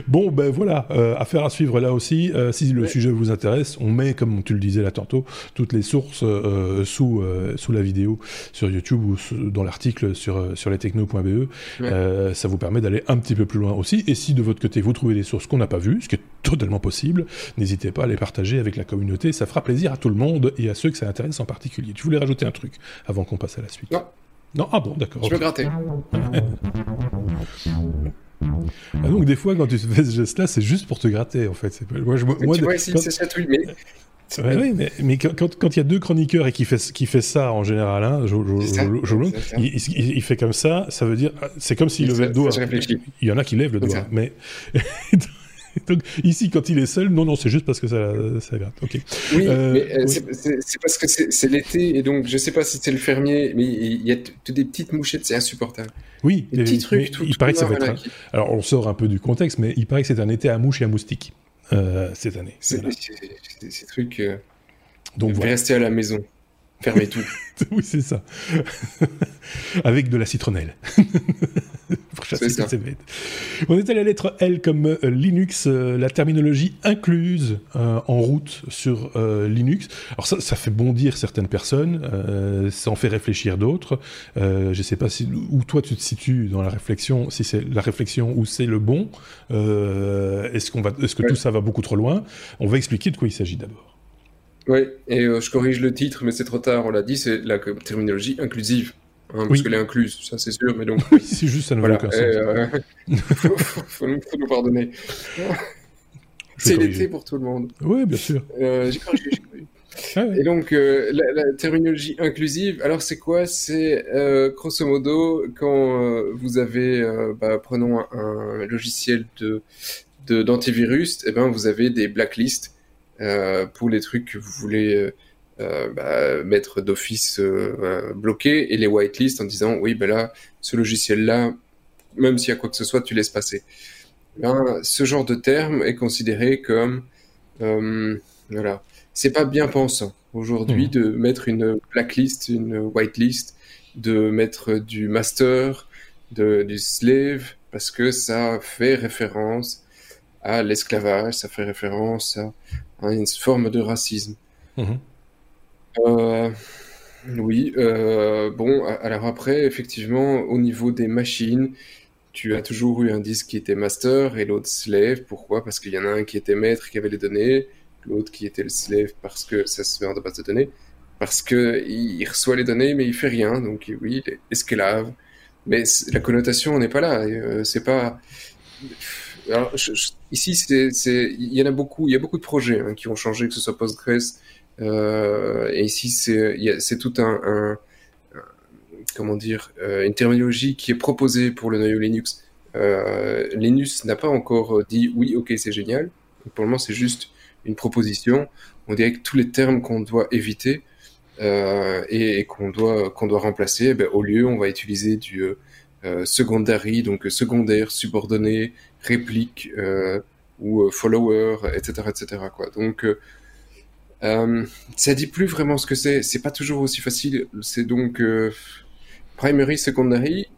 Bon, ben voilà, euh, affaire à suivre là aussi. Euh, si le ouais. sujet vous intéresse, on met, comme tu le disais là tantôt, toutes les sources euh, sous, euh, sous la vidéo sur YouTube ou sous, dans l'article sur, sur lestechno.be. Ouais. Ça vous permet d'aller un petit peu plus loin aussi. Et si de votre côté vous trouvez des sources qu'on n'a pas vues, ce qui est totalement possible, n'hésitez pas à les partager avec la communauté. Ça fera plaisir à tout le monde et à ceux que ça intéresse en particulier. Tu voulais rajouter un truc avant qu'on passe à la suite? Non. Non, ah bon, d'accord. Je veux gratter. ah donc des fois quand tu fais ce geste-là, c'est juste pour te gratter en fait. Moi, je, moi, tu vois ici, c'est ça, mais Ouais, oui, mais, mais quand, quand il y a deux chroniqueurs et qui fait, qui fait ça en général, hein, il, il, il, fait comme ça, ça veut dire, c'est comme s'il levait le doigt. Il y en a qui lèvent le doigt, mais Donc, ici, quand il est seul, non, non, c'est juste parce que ça, ça gratte. Oui, euh, mais euh, oui. c'est parce que c'est l'été et donc je sais pas si c'est le fermier, mais il y a des petites mouchettes, c'est insupportable. Oui, des petits trucs. Tout, il tout paraît que ça va être. Un... Alors, on sort un peu du contexte, mais il paraît que c'est un été à mouche et à moustique euh, cette année. C'est voilà. ces trucs. Euh, donc, voilà. rester à la maison. Fermez tout. oui, c'est ça. Avec de la citronnelle. Pour chasser toutes ces bêtes. On est à la lettre L comme euh, Linux, euh, la terminologie incluse euh, en route sur euh, Linux. Alors ça, ça fait bondir certaines personnes, ça en fait réfléchir d'autres. je ne sais pas si, où toi tu te situes dans la réflexion, si c'est la réflexion ou c'est le bon. est-ce qu'on va, est-ce que ouais. tout ça va beaucoup trop loin? On va expliquer de quoi il s'agit d'abord. Oui, et euh, je corrige le titre, mais c'est trop tard, on l'a dit, c'est la terminologie inclusive. hein, parce qu'elle est incluse, ça c'est sûr, mais donc. c'est juste, ça ne voilà, aucun sens. Euh, faut, nous, pardonner. c'est l'été pour tout le monde. Oui, bien sûr. Euh, j'ai ah Et donc, euh, la, terminologie inclusive, alors c'est quoi? C'est euh, grosso modo, quand euh, vous avez, bah, prenons un, logiciel de d'antivirus, eh ben vous avez des blacklists pour les trucs que vous voulez bah, mettre d'office bloqués et les whitelists en disant oui, ben là, ce logiciel-là, même s'il y a quoi que ce soit, tu laisses passer. Ben, ce genre de terme est considéré comme voilà c'est pas bien pensant aujourd'hui hmm. de mettre une blacklist, une whitelist, de mettre du master, de, du slave, parce que ça fait référence à l'esclavage, ça fait référence à, une forme de racisme. Hmm. Euh, oui, euh, bon, alors après, effectivement, au niveau des machines, tu as toujours eu un disque qui était master et l'autre slave. Pourquoi? Parce qu'il y en a un qui était maître, qui avait les données, l'autre qui était le slave parce que ça se met de base de données, parce que il reçoit les données mais il fait rien, donc oui, il est esclave. Mais la connotation n'est pas là. Euh, c'est pas. Ici, il y en a beaucoup. Il y a beaucoup de projets hein, qui ont changé, que ce soit Postgres. Euh, et ici, c'est, tout un, comment dire, euh, une terminologie qui est proposée pour le noyau Linux. Euh, Linux n'a pas encore dit oui, ok, c'est génial. Pour le moment, c'est juste une proposition, on dirait que tous les termes qu'on doit éviter euh, et, qu'on doit qu'on doit remplacer, eh ben, au lieu on va utiliser du secondary, donc secondaire, subordonné, réplique euh, ou follower, etc., etc. Quoi. Donc ça dit plus vraiment ce que c'est. C'est pas toujours aussi facile. C'est donc primary, secondary.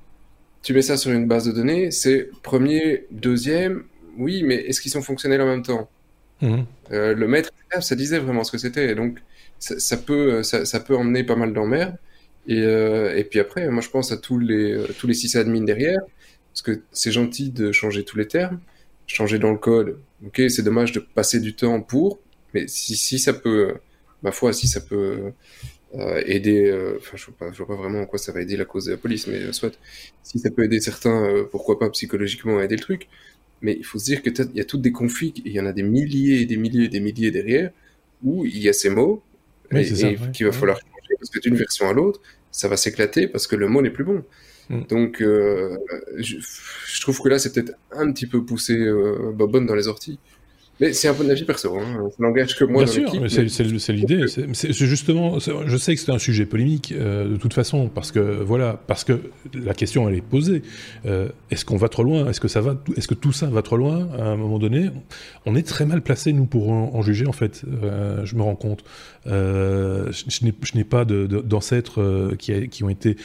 Tu mets ça sur une base de données, c'est premier, deuxième. Oui, mais est-ce qu'ils sont fonctionnels en même temps? Mhm. Euh, le maître, ça disait vraiment ce que c'était. Donc, ça, peut, ça, peut emmener pas mal d'emmerdes. Et, euh, et puis après, moi, je pense à tous les, euh, tous les sysadmins derrière, parce que c'est gentil de changer tous les termes, changer dans le code. Ok, c'est dommage de passer du temps pour, mais si, si ça peut, ma foi, si ça peut aider, enfin, je vois pas, je vois pas vraiment en quoi ça va aider la cause de la police, mais soit, si ça peut aider certains, pourquoi pas psychologiquement aider le truc mais il faut se dire qu'il y a toutes des configs, il y en a des milliers et des milliers et des milliers derrière, où il y a ces mots, et, qu'il va falloir parce que d'une version à l'autre, ça va s'éclater parce que le mot n'est plus bon. Mm. Donc, euh, je, trouve que là, c'est peut-être un petit peu poussé euh, Bobonne dans les orties. Mais c'est un bon avis perso, hein. ça n'engage que moi. Bien sûr, c'est l'idée. C'est justement, je sais que c'est un sujet polémique euh, de toute façon, parce que voilà, parce que la question elle est posée. Euh, est-ce qu'on va trop loin? Est-ce que ça va Est-ce que tout ça va trop loin? À un moment donné On est très mal placé nous pour en, juger en fait. Euh, je me rends compte. je n'ai pas d'ancêtres qui, qui ont été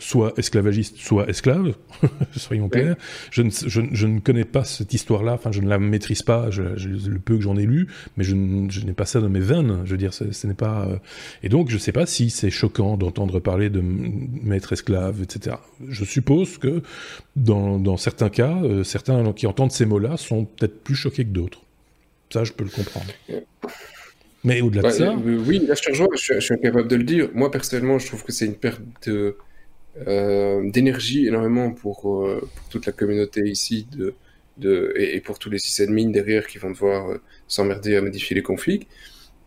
soit esclavagiste, soit esclave, soyons clairs. Je, ne, je, ne, connais pas cette histoire-là, enfin je ne la maîtrise pas, je, le peu que j'en ai lu, mais je, n'ai pas ça dans mes veines, je veux dire, ce, n'est pas... Euh, et donc je ne sais pas si c'est choquant d'entendre parler de maître esclave, etc. Je suppose que dans, dans certains cas, euh, certains qui entendent ces mots-là sont peut-être plus choqués que d'autres. Ça, je peux le comprendre. Mais au-delà de ça... Euh, oui, là je te rejoins, je, suis incapable de le dire. Moi personnellement, je trouve que c'est une perte de d'énergie énormément pour, euh, pour, toute la communauté ici de, de, et, pour tous les sysadmins derrière qui vont devoir euh, s'emmerder à modifier les configs.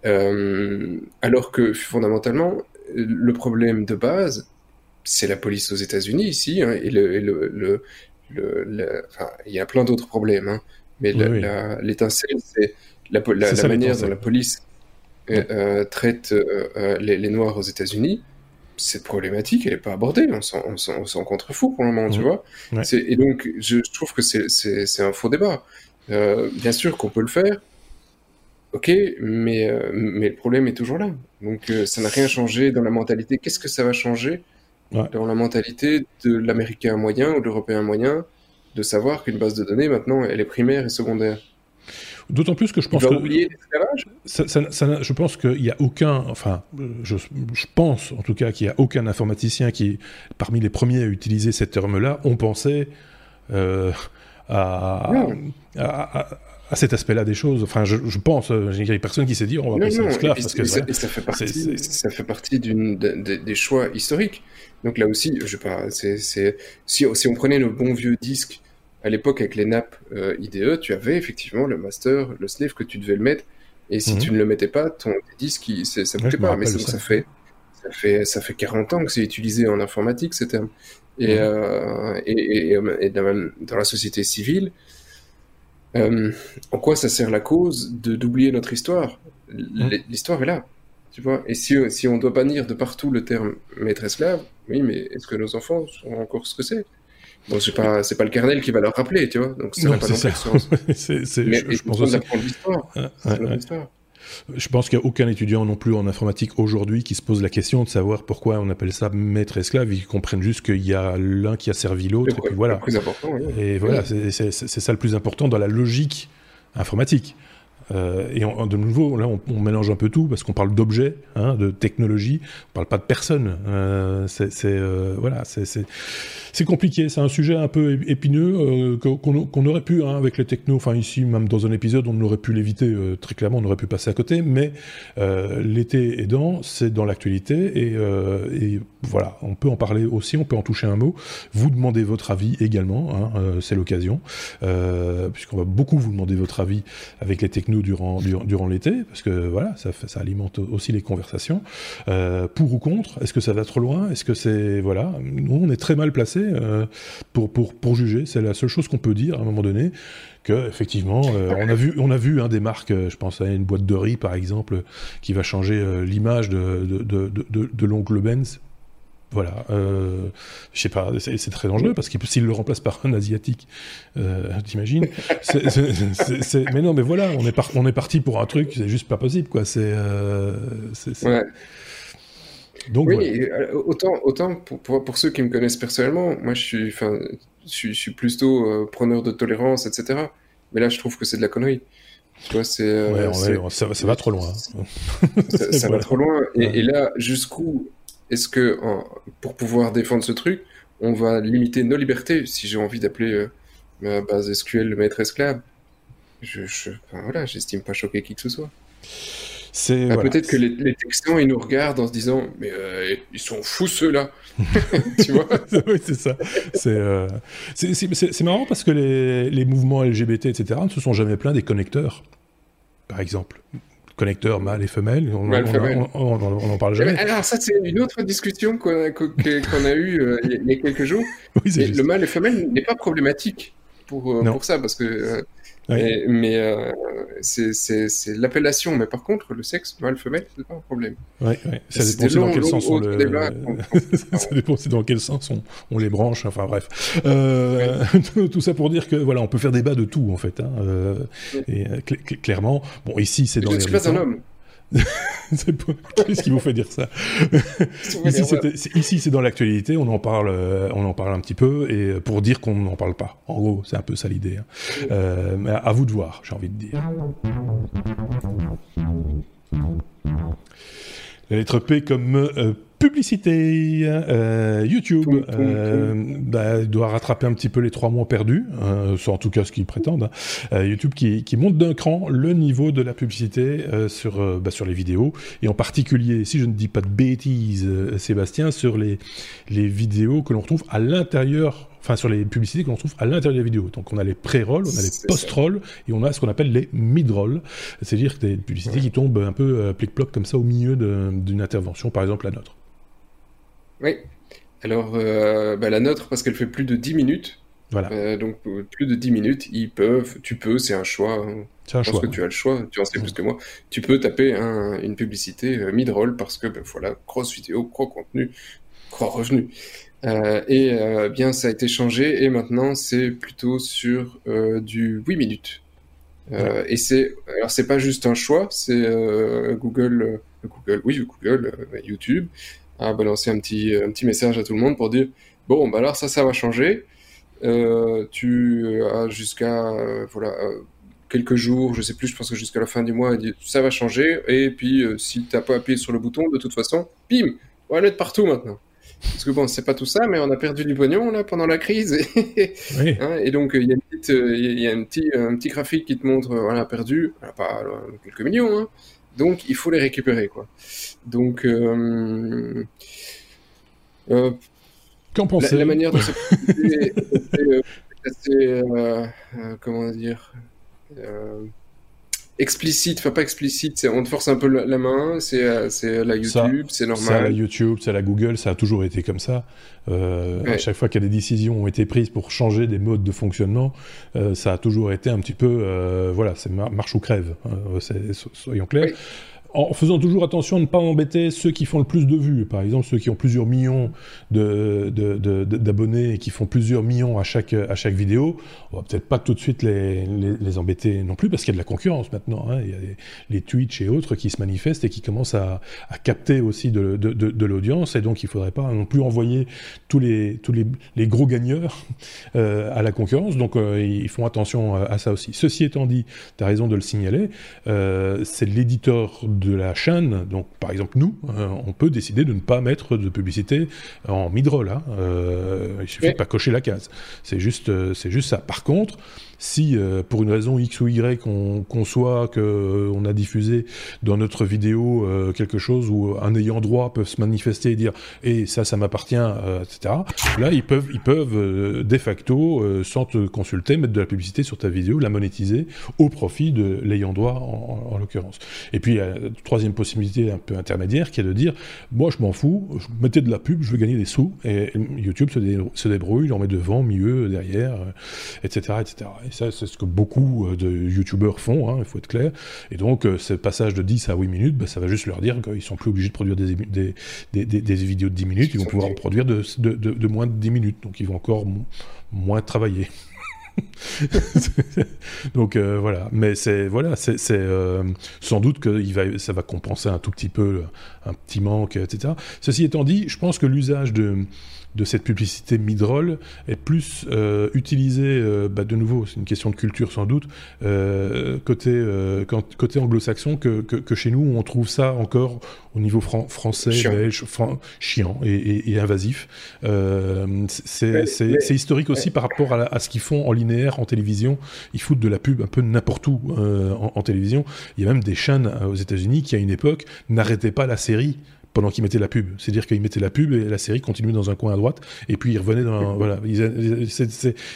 alors que fondamentalement, le problème de base, c'est la police aux États-Unis ici, hein, et le, le, le, enfin, il y a plein d'autres problèmes, hein, mais l'étincelle, c'est la, la, manière dont la police traite les, les, Noirs aux États-Unis cette problématique, elle n'est pas abordée. On s'en contrefout pour le moment, tu vois. Et donc, je, trouve que c'est un faux débat. Euh, bien sûr qu'on peut le faire, ok, mais, euh, mais le problème est toujours là. Donc, euh, ça n'a rien changé dans la mentalité. Qu'est-ce que ça va changer dans la mentalité de l'Américain moyen ou de l'Européen moyen de savoir qu'une base de données, maintenant, elle est primaire et secondaire? D'autant plus que je pense que. Ça, ça, je pense qu'il n'y a aucun. Enfin, je, pense en tout cas qu'il n'y a aucun informaticien qui, parmi les premiers à utiliser cette terme-là, on pensait euh, à, à cet aspect-là des choses. Enfin, je, pense, il n'y a personne qui s'est dit on va passer esclave parce que ça, ça, fait partie, ça fait partie d'une des choix historiques. Donc là aussi, je sais pas, c'est si, si on prenait nos bons vieux disques à l'époque avec les nappes euh, IDE, tu avais effectivement le master, le slave que tu devais le mettre. Et si mhm. tu ne le mettais pas, ton disque, ça ne bougeait pas. Mais ça. ça. fait, ça, fait, ça fait 40 ans que c'est utilisé en informatique, ce terme. Et, mhm. euh, et, et, dans, la société civile, euh, en quoi ça sert la cause d'oublier notre histoire? Mhm. L'histoire est là, tu vois? Et si, si on doit bannir de partout le terme maître-esclave, oui, mais est-ce que nos enfants sont encore ce que c'est? Bon, c'est pas, c'est pas le kernel qui va leur rappeler, tu vois. Donc, c'est pas non ça. c'est, c'est, Mais je, je pense aussi. l'histoire. Je pense qu'il n'y a aucun étudiant non plus en informatique aujourd'hui qui se pose la question de savoir pourquoi on appelle ça maître esclave. Ils comprennent juste qu'il y a l'un qui a servi l'autre, et puis voilà. Plus important. Et voilà, c'est, c'est, c'est ça le plus important dans la logique informatique. Euh, et de nouveau, là, on, mélange un peu tout parce qu'on parle d'objets, hein, de technologie, on parle pas de personnes. Euh, c'est euh, voilà, c'est compliqué. C'est un sujet un peu épineux qu'on aurait pu hein, avec les technos. Enfin ici, même dans un épisode, on aurait pu l'éviter très clairement, on aurait pu passer à côté. Mais l'été aidant, c'est dans l'actualité et, et, voilà, on peut en parler aussi, on peut en toucher un mot. Vous demandez votre avis également, hein, c'est l'occasion, puisqu'on va beaucoup vous demander votre avis avec les technos durant, durant, l'été, parce que voilà, ça, ça alimente aussi les conversations. Euh, pour ou contre, est-ce que ça va trop loin? Est-ce que c'est. Voilà, nous, on est très mal placé euh, pour, pour, pour juger. C'est la seule chose qu'on peut dire à un moment donné que effectivement euh, on a vu on a vu un des marques je pense à une boîte de riz par exemple qui va changer l'image de, de, de, de l'oncle Benz voilà, euh, je sais pas, c'est très dangereux parce que s'il le remplace par un asiatique, euh, t'imagines Mais non, mais voilà, on est, on est parti pour un truc, c'est juste pas possible, quoi. C'est. Euh, ouais. Donc, oui, euh, autant, autant pour, pour, ceux qui me connaissent personnellement, moi je suis, enfin, je, suis plutôt preneur de tolérance, etc. Mais là, je trouve que c'est de la connerie. Tu vois, c'est. Ouais, ça, ça, va trop loin. Hein. Ça, va trop loin. Et, et là, jusqu'où est-ce que pour pouvoir défendre ce truc, on va limiter nos libertés si j'ai envie d'appeler euh, ma base SQL le maître esclave? Je, je voilà, j'estime pas choquer qui que ce soit. C'est bah, peut-être que les, les, Texans ils nous regardent en se disant mais euh, ils sont fous ceux-là, tu vois? Oui c'est ça. Euh, c'est marrant parce que les, les mouvements LGBT etc ne se sont jamais plaints des connecteurs, par exemple connecteurs mâles et femelles, on n'en parle jamais. Alors ça, c'est une autre discussion qu'on a, a eue euh, il y a quelques jours. le mâle et femelle n'est pas problématique pour, euh, pour ça, parce que mais, euh, c'est l'appellation, mais par contre, le sexe mâle-femelle, c'est pas un problème. Ça dépend aussi dans quel sens on le. ça dépend aussi dans quel sens on, on les branche. Enfin bref, euh, tout ça pour dire que voilà, on peut faire débat de tout en fait. Hein, euh, et euh, clairement, bon ici c'est dans. Suis pas un homme. Qu'est-ce qui vous fait dire ça? Ici, c'est dans l'actualité, on en parle, euh, on en parle un petit peu, et pour dire qu'on n'en parle pas. En gros, c'est un peu ça l'idée. Hein. Euh, mais à vous de voir, j'ai envie de dire. La lettre P comme euh, publicité. Euh, YouTube euh, bah, doit rattraper un petit peu les trois mois perdus, euh, c'est en tout cas ce qu'ils prétendent. Hein. YouTube qui, qui, monte d'un cran le niveau de la publicité sur, bah, sur les vidéos, et en particulier, si je ne dis pas de bêtises, Sébastien, sur les, les vidéos que l'on retrouve à l'intérieur enfin sur les publicités que l'on trouve à l'intérieur des vidéos. Donc on a les pré-rolls, on a les post-rolls et on a ce qu'on appelle les mid-rolls, c'est-à-dire des publicités qui tombent un peu euh, plic-ploc comme ça au milieu d'une intervention, par exemple la nôtre. Oui. Alors euh, bah, la nôtre parce qu'elle fait plus de 10 minutes. Voilà. Euh, donc plus de 10 minutes, ils peuvent, tu peux, c'est un choix. Hein. C'est un je pense que tu as le choix, tu en sais plus que moi. Tu peux taper une publicité mid-roll parce que ben, voilà, grosse vidéo, gros contenu, gros revenu. Euh, et euh, bien, ça a été changé et maintenant c'est plutôt sur euh, du 8 minutes. Et c'est alors c'est pas juste un choix, c'est Google, Google, oui Google, YouTube a balancé un petit un petit message à tout le monde pour dire bon bah alors ça ça va changer. tu as jusqu'à voilà quelques jours, je sais plus, je pense que jusqu'à la fin du mois, ça va changer. Et puis, si tu n'as pas appuyé sur le bouton, de toute façon, bim, on va être partout maintenant. Parce que bon, c'est pas tout ça, mais on a perdu du pognon là pendant la crise. Hein, et donc il y a, y a un, petit, un petit graphique qui te montre, voilà, perdu, pas quelques millions. Hein. Donc il faut les récupérer, quoi. Donc euh, euh, Qu'en pensez la, la, manière dont c'est assez, euh, comment dire explicite, enfin pas explicite, on te force un peu la, main, c'est à la YouTube, c'est normal. C'est la YouTube, c'est la Google, ça a toujours été comme ça. Euh, À chaque fois qu'il y a des décisions ont été prises pour changer des modes de fonctionnement, euh, ça a toujours été un petit peu, euh, voilà, c'est marche ou crève, hein, soyons clairs en faisant toujours attention à ne pas embêter ceux qui font le plus de vues. Par exemple, ceux qui ont plusieurs millions d'abonnés et qui font plusieurs millions à chaque, à chaque vidéo, on va peut-être pas tout de suite les, embêter non plus, parce qu'il y a de la concurrence maintenant. Hein. Il y a les, Twitch et autres qui se manifestent et qui commencent à, capter aussi de, l'audience, et donc il faudrait pas non plus envoyer tous les, tous les, gros gagneurs euh, à la concurrence. Donc euh, ils font attention à, ça aussi. Ceci étant dit, tu as raison de le signaler, euh, c'est l'éditeur la chaîne, donc par exemple nous, euh, on peut décider de ne pas mettre de publicité en mid-roll. Hein. Euh, il suffit de pas cocher la case. C'est juste, euh, c'est juste ça. Par contre, si euh, pour une raison X ou Y on conçoit qu'on euh, a diffusé dans notre vidéo euh, quelque chose où un ayant droit peut se manifester et dire et eh, ça ça m'appartient etc là ils peuvent ils peuvent de facto sans te consulter mettre de la publicité sur ta vidéo la monétiser au profit de l'ayant droit en, l'occurrence. Et puis troisième possibilité un peu intermédiaire qui est de dire moi je m'en fous je mettez de la pub je veux gagner des sous et YouTube se, se débrouille il en met devant milieu derrière etc etc ça, c'est ce que beaucoup euh, de youtubeurs font, hein, il faut être clair. Et donc, euh, ce passage de 10 à 8 minutes, bah, ça va juste leur dire qu'ils sont plus obligés de produire des, des, des, des vidéos de 10 minutes, ils vont pouvoir en produire de, de, de, moins de 10 minutes. Donc, ils vont encore moins travailler. donc euh, voilà, mais c'est voilà, c'est sans doute que il va, ça va compenser un tout petit peu un petit manque, etc. Ceci étant dit, je pense que l'usage de de cette publicité mid-roll est plus euh, utilisée, euh, bah, de nouveau, c'est une question de culture sans doute, euh, côté, côté anglo-saxon que, que, que, chez nous, où on trouve ça encore au niveau français, chiant. belge, chiant et, et, invasif. C'est historique aussi par rapport à, à ce qu'ils font en linéaire, en télévision. Ils foutent de la pub un peu n'importe où en, en, télévision. Il y a même des chaînes aux États-Unis qui, à une époque, n'arrêtaient pas la série pendant qu'ils mettaient la pub. C'est-à-dire qu'ils mettaient la pub et la série continuait dans un coin à droite, et puis ils revenaient dans... voilà.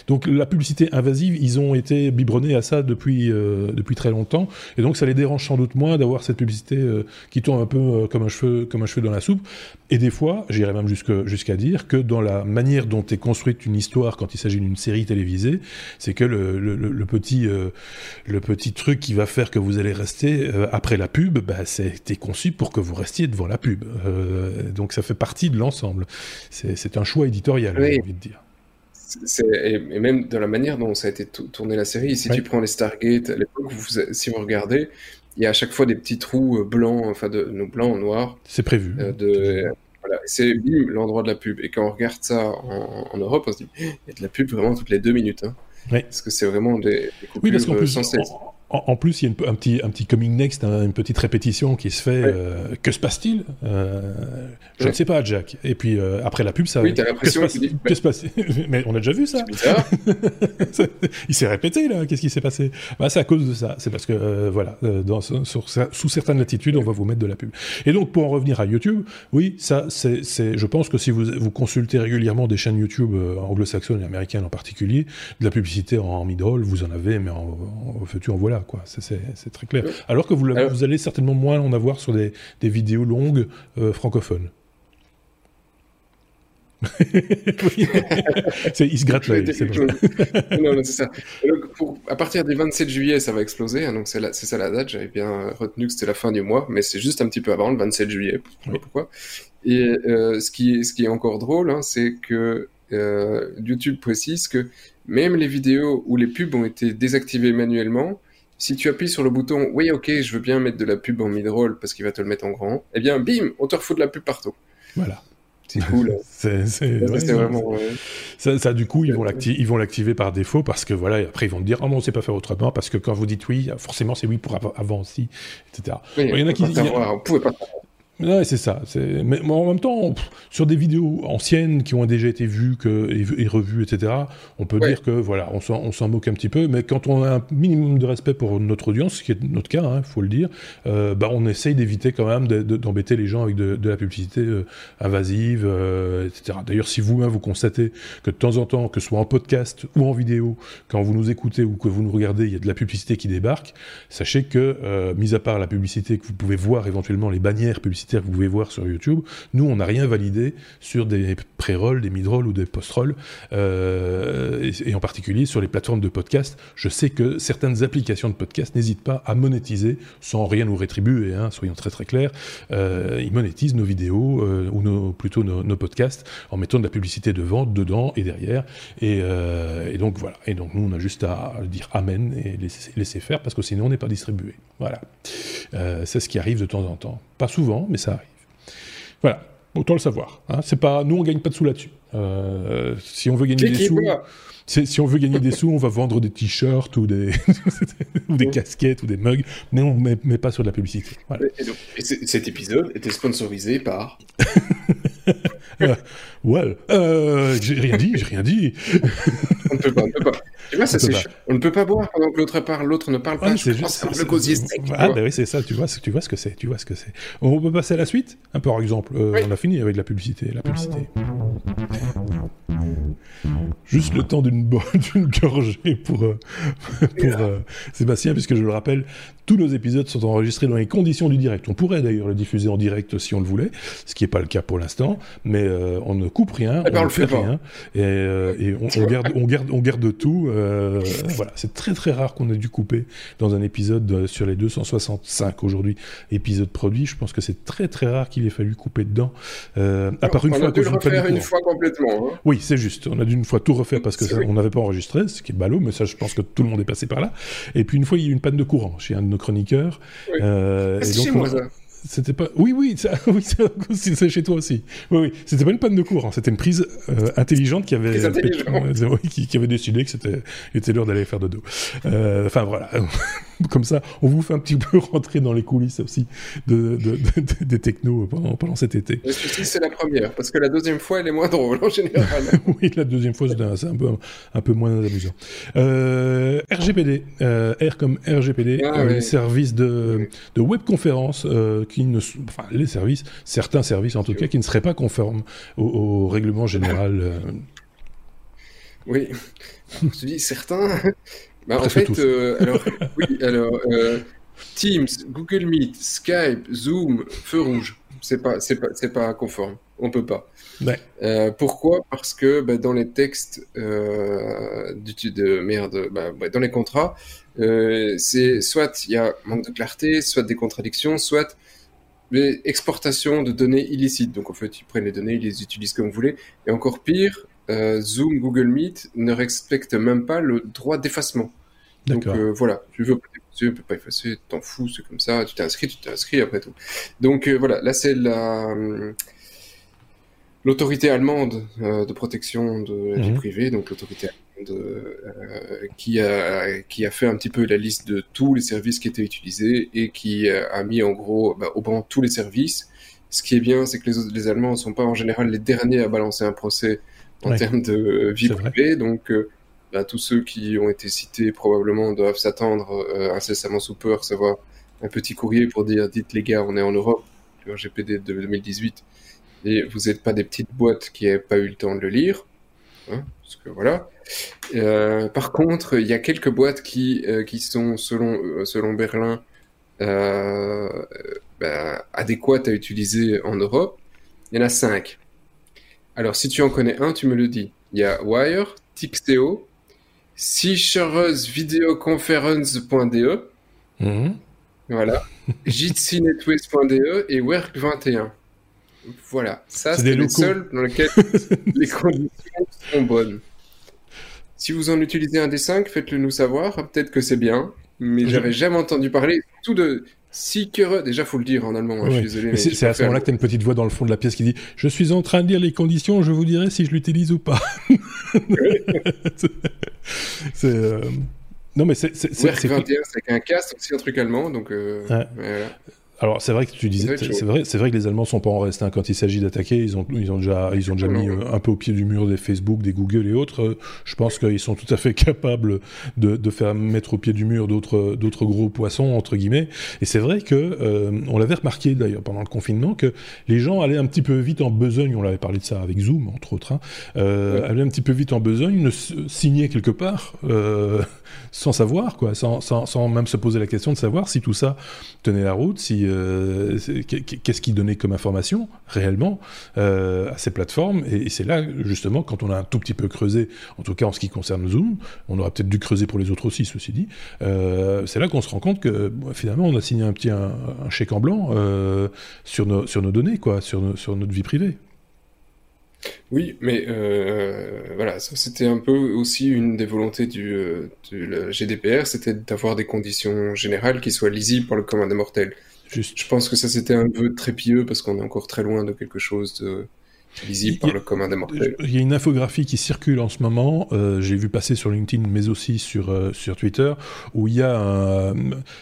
Donc la publicité invasive, ils ont été biberonnés à ça depuis, euh, depuis très longtemps, et donc ça les dérange sans doute moins d'avoir cette publicité euh, qui tourne un peu euh, comme, un cheveu, comme un cheveu dans la soupe. Et des fois, j'irais même jusqu'à dire que dans la manière dont est construite une histoire quand il s'agit d'une série télévisée, c'est que le, le, le, petit, le petit truc qui va faire que vous allez rester après la pub, bah, c'était conçu pour que vous restiez devant la pub. Euh, donc ça fait partie de l'ensemble. C'est un choix éditorial, j'ai envie de dire. Et, même dans la manière dont ça a été tourné la série, si tu prends les Stargate, à l'époque, si vous regardez, il y a à chaque fois des petits trous euh, blancs, enfin de, nos blancs, noirs. C'est prévu. Euh, de, voilà, c'est l'endroit de la pub. Et quand on regarde ça en, Europe, on se dit, il y a de la pub vraiment toutes les deux minutes. Hein. Parce que c'est vraiment des, des coupures oui, parce plus, sans cesse. En, plus, il y a un, petit, un petit coming next, hein, une petite répétition qui se fait. Euh, que se passe-t-il euh, Je ne sais pas, Jack. Et puis euh, après la pub, ça. Oui, t'as l'impression que, se, que se passe Mais on a déjà vu ça. il s'est répété là. Qu'est-ce qui s'est passé? Bah, C'est à cause de ça. C'est parce que voilà, dans, sur, sous certaines latitudes, on va vous mettre de la pub. Et donc, pour en revenir à YouTube, oui, ça, c'est, je pense que si vous, vous consultez régulièrement des chaînes YouTube anglo-saxonnes et américaines en particulier, de la publicité en mid-roll, vous en avez, mais en, en, en voilà quoi. C'est très clair. Alors que vous, vous, allez certainement moins en avoir sur des, des vidéos longues euh, francophones. il se gratte l'œil. non, c'est ça. à partir du 27 juillet, ça va exploser. Hein, donc c'est ça la date. J'avais bien retenu que c'était la fin du mois, mais c'est juste un petit peu avant, le 27 juillet. pourquoi. Et euh, ce, qui est, ce qui est encore drôle, hein, c'est que euh, YouTube précise que même les vidéos où les pubs ont été désactivées manuellement, si tu appuies sur le bouton oui ok je veux bien mettre de la pub en mid-roll parce qu'il va te le mettre en grand, eh bien bim, on te refout de la pub partout. Voilà. C'est cool. c'est vraiment. Ça, ça, du coup, ils vont l'activer par défaut parce que voilà, après ils vont te dire, oh non, on sait pas faire autrement parce que quand vous dites oui, forcément c'est oui pour avant aussi, etc. il y en a qui. on pouvait pas. Ouais, c'est ça. Mais en même temps, sur des vidéos anciennes qui ont déjà été vues que, et, revues, etc., on peut dire que voilà, on s'en moque un petit peu. Mais quand on a un minimum de respect pour notre audience, ce qui est notre cas, il hein, faut le dire, euh, bah, on essaye d'éviter quand même d'embêter les gens avec de, la publicité euh, invasive, euh, etc. D'ailleurs, si vous-même vous constatez que de temps en temps, que ce soit en podcast ou en vidéo, quand vous nous écoutez ou que vous nous regardez, il y a de la publicité qui débarque, sachez que, mis à part la publicité que vous pouvez voir éventuellement les bannières publicitaires que vous pouvez voir sur YouTube. Nous, on n'a rien validé sur des pré-rolls, des mid-rolls ou des post-rolls, euh, et, en particulier sur les plateformes de podcast. Je sais que certaines applications de podcast n'hésitent pas à monétiser sans rien nous rétribuer, hein, soyons très très clairs. Euh, ils monétisent nos vidéos, euh, ou plutôt nos, podcasts, en mettant de la publicité de vente dedans et derrière. Et, donc voilà. Et donc nous, on a juste à dire Amen et laisser, laisser faire, parce que sinon, on n'est pas distribué. Voilà. c'est ce qui arrive de temps en temps. Pas souvent, mais ça arrive. Voilà, autant le savoir. Hein. C'est pas, nous on gagne pas de sous là-dessus. Euh, si on veut gagner des sous, si on veut gagner des sous, on va vendre des t-shirts ou des ou des casquettes ou des mugs, mais on met, pas sur de la publicité. Et, cet épisode était sponsorisé par. well, euh, j'ai rien dit, j'ai rien dit. on ne peut pas, on ne peut pas. Tu vois, ça, on, on ne peut pas boire pendant que l'autre parle, l'autre ne parle pas. c'est juste le gosier Ah, bah oui, c'est ça, tu vois, tu vois ce que c'est, tu vois ce que c'est. On peut passer à la suite Un par exemple, euh, on a fini avec la publicité, la publicité. Juste le temps d'une d'une gorgée pour, euh, pour euh, Sébastien, puisque je le rappelle, tous nos épisodes sont enregistrés dans les conditions du direct. On pourrait d'ailleurs le diffuser en direct si on le voulait, ce qui n'est pas le cas pour l'instant, mais euh, on ne coupe rien, eh ben, on, ne fait rien, et, et on, garde, on, garde, on garde tout. voilà, c'est très très rare qu'on ait dû couper dans un épisode sur les 265 aujourd'hui épisodes produits. Je pense que c'est très très rare qu'il ait fallu couper dedans. à part une on fois. A dû le refaire une fois complètement. Hein. Oui, c'est juste. On a dû une fois tout refaire parce que on n'avait pas enregistré, ce qui est ballot, mais ça, je pense que tout le monde est passé par là. Et puis une fois, il y a eu une panne de courant chez un de nos chroniqueurs. Euh, ah, et donc, moi, ça. C'était pas. Oui, oui, oui c'est chez toi aussi. Oui, oui. C'était pas une panne de courant, c'était une prise euh, intelligente qui avait, qui, qui, avait décidé que c'était était, l'heure d'aller faire dodo. Euh, enfin voilà. Comme ça, on vous fait un petit peu rentrer dans les coulisses aussi de, de, des technos pendant, pendant cet été. c'est la première, parce que la deuxième fois, elle est moins drôle en général. oui, la deuxième fois, c'est un peu, un peu moins amusant. RGPD, R comme RGPD, ah, les services de, de webconférence qui ne, enfin, les services, certains services en tout cas, qui ne seraient pas conformes au, règlement général. Euh. Oui, je dis certains. Bah, en fait, euh, alors, oui, alors euh, Teams, Google Meet, Skype, Zoom, feu rouge. C'est pas, c'est pas, c'est pas conforme. On peut pas. pourquoi? Parce que bah, dans les textes euh, de merde, bah, dans les contrats, c'est soit il y a manque de clarté, soit des contradictions, soit exportation de données illicites. Donc en fait, ils prennent les données, ils les utilisent comme vous voulez. Et encore pire, euh, Zoom, Google Meet ne respectent même pas le droit d'effacement. Donc euh, voilà, tu veux pas effacer, tu peux pas effacer, t'en fous, c'est comme ça, tu t'es inscrit, tu t'es inscrit après tout. Donc euh, voilà, là c'est la l'autorité allemande de protection de la vie mhm. privée, donc l'autorité de, euh, qui, a, qui a fait un petit peu la liste de tous les services qui étaient utilisés et qui a mis en gros bah, au banc tous les services. Ce qui est bien, c'est que les, les Allemands ne sont pas en général les derniers à balancer un procès en termes de vie privée. Donc, euh, bah, tous ceux qui ont été cités probablement doivent s'attendre euh, incessamment sous peu à recevoir un petit courrier pour dire dites les gars, on est en Europe, le RGPD de 2018, et vous n'êtes pas des petites boîtes qui n'avaient pas eu le temps de le lire. Hein, parce que voilà. Euh, par contre, il y a quelques boîtes qui, euh, qui sont, selon, euh, selon Berlin, bah, adéquates à utiliser en Europe. Il y en a cinq. Alors, si tu en connais un, tu me le dis. Il y a Wire, Tixeo, Sichereusvideoconference.de, mmh. voilà, jitsinetways.de et Work21. Voilà, ça c'est le seul dans lequel les conditions sont bonnes. Si vous en utilisez un des cinq, faites-le nous savoir. Peut-être que c'est bien, mais j'avais jamais entendu parler tout de Seeker. Déjà, faut le dire en allemand. Hein, je suis désolé. C'est à ce moment-là que tu as une petite voix dans le fond de la pièce qui dit Je suis en train de lire les conditions, je vous dirai si je l'utilise ou pas. c'est. Euh, non, mais c'est. c'est 21, c'est qu'un casque, aussi un truc allemand, donc. Euh, Alors c'est vrai que tu disais, c'est vrai, c'est vrai que les Allemands sont pas en reste. Hein. Quand il s'agit d'attaquer, ils ont, ils ont déjà, ils ont déjà mis euh, un peu au pied du mur des Facebook, des Google et autres. Je pense qu'ils sont tout à fait capables de, de faire mettre au pied du mur d'autres, d'autres gros poissons entre guillemets. Et c'est vrai que euh, on l'avait remarqué d'ailleurs pendant le confinement que les gens allaient un petit peu vite en besogne. On l'avait parlé de ça avec Zoom entre autres. Hein, euh, Allaient un petit peu vite en besogne, ne signaient quelque part euh, sans savoir quoi, sans, sans, sans même se poser la question de savoir si tout ça tenait la route, si euh, qu'est-ce qui donnait comme information réellement euh, à ces plateformes? Et, c'est là, justement, quand on a un tout petit peu creusé, en tout cas en ce qui concerne Zoom, on aura peut-être dû creuser pour les autres aussi, ceci dit, euh, c'est là qu'on se rend compte que finalement, on a signé un petit un, chèque en blanc sur, nos, sur nos données, quoi, sur, sur notre vie privée. Oui, mais voilà, c'était un peu aussi une des volontés du, du GDPR, c'était d'avoir des conditions générales qui soient lisibles par le commun des mortels. Je pense que ça c'était un peu trépieux parce qu'on est encore très loin de quelque chose de, visible par le commun des mortels. Il y a une infographie qui circule en ce moment, euh, j'ai vu passer sur LinkedIn, mais aussi sur, euh, sur Twitter, où il y a un,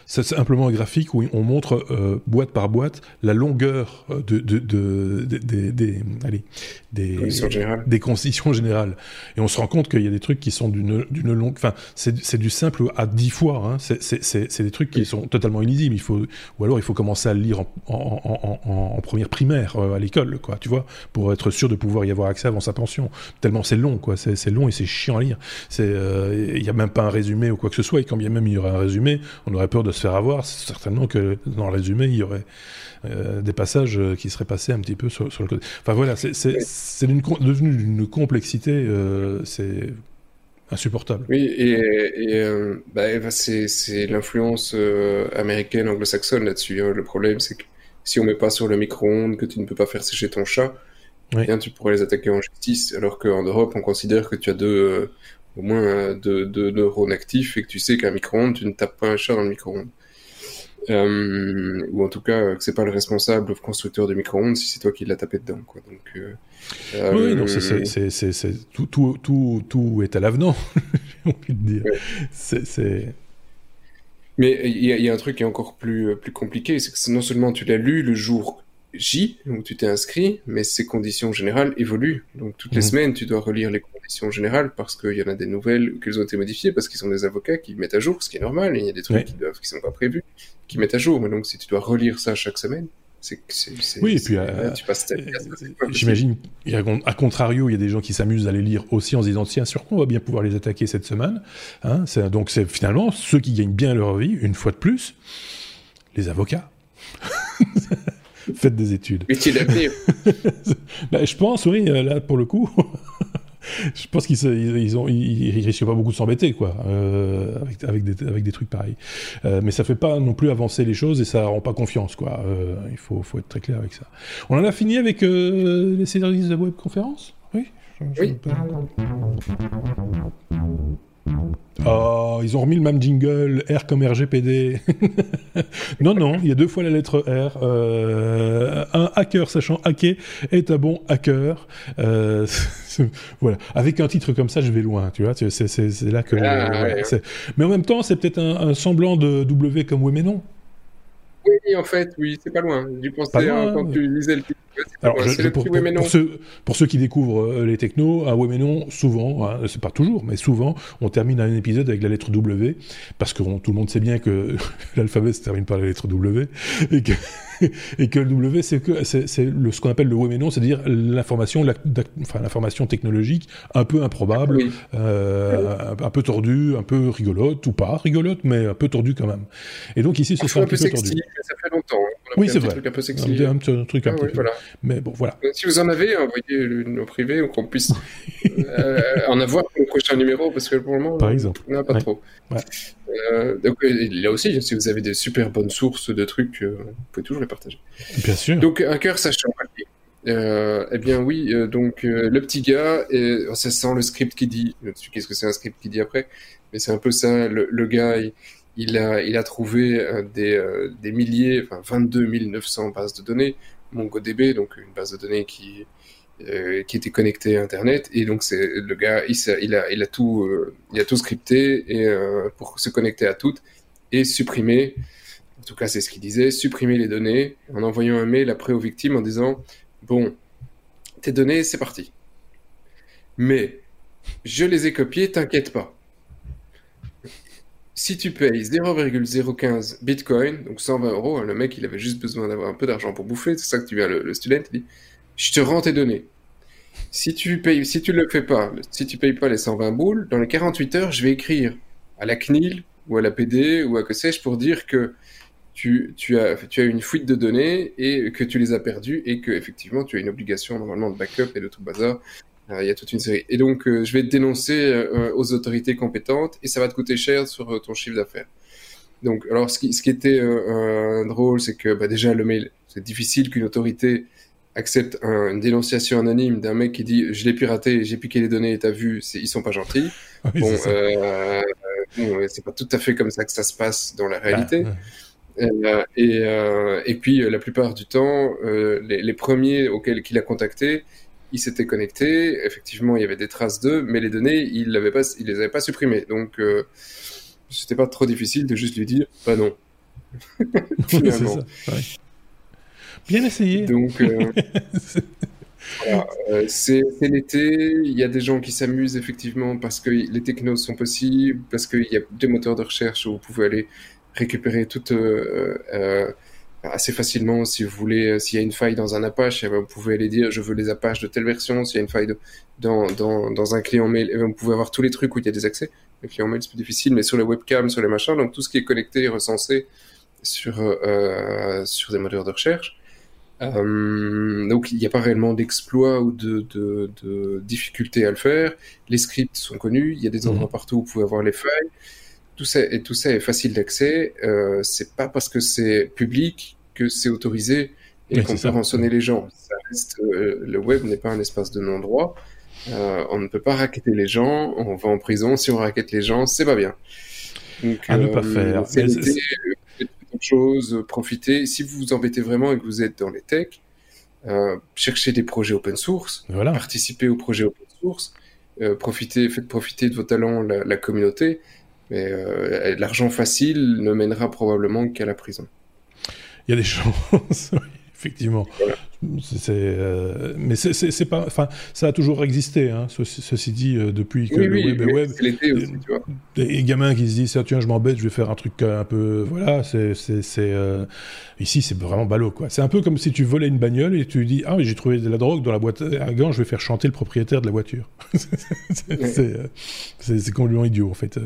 simplement un graphique où on montre euh, boîte par boîte la longueur de, de, de, de des, allez, des, conditions générales. des conditions générales. Et on se rend compte qu'il y a des trucs qui sont d'une, longue, enfin, c'est, du simple à dix fois, hein. c'est, des trucs qui sont totalement illisibles. Il faut, ou alors il faut commencer à le lire en, en, en, en première primaire à l'école, quoi, tu vois, pour être sûr de pouvoir y avoir accès avant sa pension. Tellement c'est long, quoi. C'est long et c'est chiant à lire. Il euh, n'y a même pas un résumé ou quoi que ce soit. Et quand bien même il y aurait un résumé, on aurait peur de se faire avoir. Certainement que dans le résumé, il y aurait euh, des passages qui seraient passés un petit peu sur, le côté. Enfin voilà, c'est devenu d'une complexité. Euh, c'est insupportable. Oui, et, bah, bah, c'est l'influence américaine, anglo-saxonne là-dessus. Hein. Le problème, c'est que si on met pas sur le micro-ondes, que tu ne peux pas faire sécher ton chat, Bien, tu pourrais les attaquer en justice, alors qu'en Europe, on considère que tu as deux, euh, au moins euh, deux, deux, neurones actifs et que tu sais qu'un micro-ondes, tu ne tapes pas un chat dans le micro-ondes. Euh, ou en tout cas, que c'est pas le responsable, le constructeur du micro-ondes, si c'est toi qui l'as tapé dedans. Quoi. Donc, euh, oui, non, c'est, tout, tout, tout, tout est à l'avenant, j'ai envie de dire. C'est, Mais il y, y, a un truc qui est encore plus, plus compliqué, c'est que non seulement tu l'as lu le jour J, où tu t'es inscrit, mais ces conditions générales évoluent. Donc toutes les mhm. semaines, tu dois relire les conditions générales parce qu'il y en a des nouvelles ou qu'elles ont été modifiées, parce qu'ils sont des avocats qui mettent à jour, ce qui est normal, et il y a des trucs qui, doivent, qui sont pas prévus, qui mettent à jour. Mais donc si tu dois relire ça chaque semaine, c'est oui, et puis euh, tu passes euh, j'imagine, à contrario, il y a des gens qui s'amusent à les lire aussi en se disant tiens, sur quoi on va bien pouvoir les attaquer cette semaine. Hein donc c'est finalement ceux qui gagnent bien leur vie, une fois de plus, les avocats. Faites des études. Utile d'avenir. bah, je pense, oui, euh, là, pour le coup. je pense qu'ils ils, ont, ils, risquent pas beaucoup de s'embêter, quoi, euh, avec, avec, des, avec des trucs pareils. Euh, mais ça fait pas non plus avancer les choses et ça rend pas confiance, quoi. Euh, il faut, faut être très clair avec ça. On en a fini avec euh, les services de webconférence? Oui? oui. Oh, ils ont remis le même jingle, R comme RGPD. non, non, il y a deux fois la lettre R. Euh, un hacker sachant hacker est un bon hacker. Euh, voilà. Avec un titre comme ça, je vais loin, tu vois. C'est là que. Ah, mais en même temps, c'est peut-être un, un, semblant de W comme oui mais non. Oui, en fait, oui, c'est pas loin. Du pensais quand tu lisais le titre. Alors, pour, ceux, pour, ceux, qui découvrent euh, les technos, un oui mais non, souvent, hein, c'est pas toujours, mais souvent, on termine un épisode avec la lettre W, parce que tout le monde sait bien que l'alphabet se termine par la lettre W, et que et que le W, c'est que c'est ce qu'on appelle le oui mais non, c'est-à-dire l'information, enfin l'information technologique un peu improbable, euh, un, peu tordue, un peu rigolote ou pas rigolote, mais un peu tordue quand même. Et donc ici, ce sera un, peu, sexy, tordu. Ça fait longtemps. Hein, oui, c'est vrai. Truc un peu sexy. Un, un, truc un ah, peu. Voilà. Mais bon, voilà. Si vous en avez, envoyez-le au privé ou qu'on puisse euh, en avoir pour le prochain numéro, parce que pour le moment, Par exemple. on n'a pas trop. Ouais. Euh, donc là aussi, si vous avez des super bonnes sources de trucs, vous pouvez toujours les partager. Bien sûr. Donc un cœur sachant. Euh, eh bien oui, euh, donc le petit gars, et, ça sent le script qui dit. Qu'est-ce que c'est un script qui dit après? Mais c'est un peu ça. Le, le gars, il, a, il a trouvé des, des milliers, enfin 22 900 bases de données MongoDB, donc une base de données qui euh, qui était connecté à Internet et donc c'est le gars il, il, a il a tout euh, il a tout scripté et euh, pour se connecter à toutes et supprimer en tout cas c'est ce qu'il disait, supprimer les données en envoyant un mail après aux victimes en disant bon, tes données, c'est parti. Mais je les ai copiées, t'inquiète pas. Si tu payes 0,015 Bitcoin, donc 120 euros, hein, le mec il avait juste besoin d'avoir un peu d'argent pour bouffer, c'est ça que tu viens, le, student, il dit Je te rends tes données. Si tu payes, le fais pas, si tu payes pas les 120 boules, dans les 48 heures, je vais écrire à la CNIL ou à la PD ou à que sais-je pour dire que tu, tu, as, tu as une fuite de données et que tu les as perdues et que effectivement tu as une obligation normalement de backup et de tout bazar. Euh, il y a toute une série. Et donc euh, je vais te dénoncer euh, aux autorités compétentes et ça va te coûter cher sur ton chiffre d'affaires. Donc alors ce qui, ce qui était drôle, c'est que bah, déjà le mail, c'est difficile qu'une autorité accepte une dénonciation anonyme d'un mec qui dit je l'ai piraté, j'ai piqué les données et t'as vu, ils sont pas gentils. bon, euh, c'est pas tout à fait comme ça que ça se passe dans la réalité. Ah, euh, et, euh, et, puis la plupart du temps, les, les, premiers auxquels qu'il a contacté, ils s'étaient connectés. Effectivement, il y avait des traces d'eux, mais les données, il il les avait pas supprimées. Donc, c'était pas trop difficile de juste lui dire, bah non. Finalement. Bien essayé. Donc, euh, euh, c'est l'été. Il y a des gens qui s'amusent effectivement parce que les technos sont possibles, parce qu'il y a des moteurs de recherche où vous pouvez aller récupérer tout euh, assez facilement. Si vous voulez, s'il y a une faille dans un Apache, eh ben, vous pouvez aller dire je veux les Apaches de telle version. S'il y a une faille dans, dans, dans, un client mail, eh ben, vous pouvez avoir tous les trucs où il y a des accès. Le client mail, c'est plus difficile, mais sur les webcams, sur les machins, donc tout ce qui est connecté et recensé sur, sur des moteurs de recherche. Euh, donc il n'y a pas réellement d'exploit ou de, de, de difficulté à le faire. Les scripts sont connus, il y a des endroits mhm. partout où vous pouvez avoir les failles. Tout ça, et tout ça est facile d'accès. Euh, c'est pas parce que c'est public que c'est autorisé et qu'on peut rançonner les gens. Ça reste, euh, le web n'est pas un espace de non-droit. Euh, on ne peut pas raqueter les gens, on va en prison. Si on raquette les gens, c'est pas bien. Donc, à ne pas faire chose, profitez. Si vous vous embêtez vraiment et que vous êtes dans les techs, cherchez des projets open source, voilà. participez aux projets open source, profitez, faites profiter de vos talents la, communauté. Mais euh, l'argent facile ne mènera probablement qu'à la prison. Il y a des chances, effectivement. C'est, euh, mais c'est, pas, enfin, ça a toujours existé, hein, ceci, dit, euh, depuis que le web est web. L'été aussi, tu vois. Des gamins qui se disent, tiens, je m'embête, je vais faire un truc un peu, voilà, c'est, euh, ici, c'est vraiment ballot, quoi. C'est un peu comme si tu volais une bagnole et tu dis, ah, j'ai trouvé de la drogue dans la boîte à gants, je vais faire chanter le propriétaire de la voiture. c'est, complètement idiot, en fait.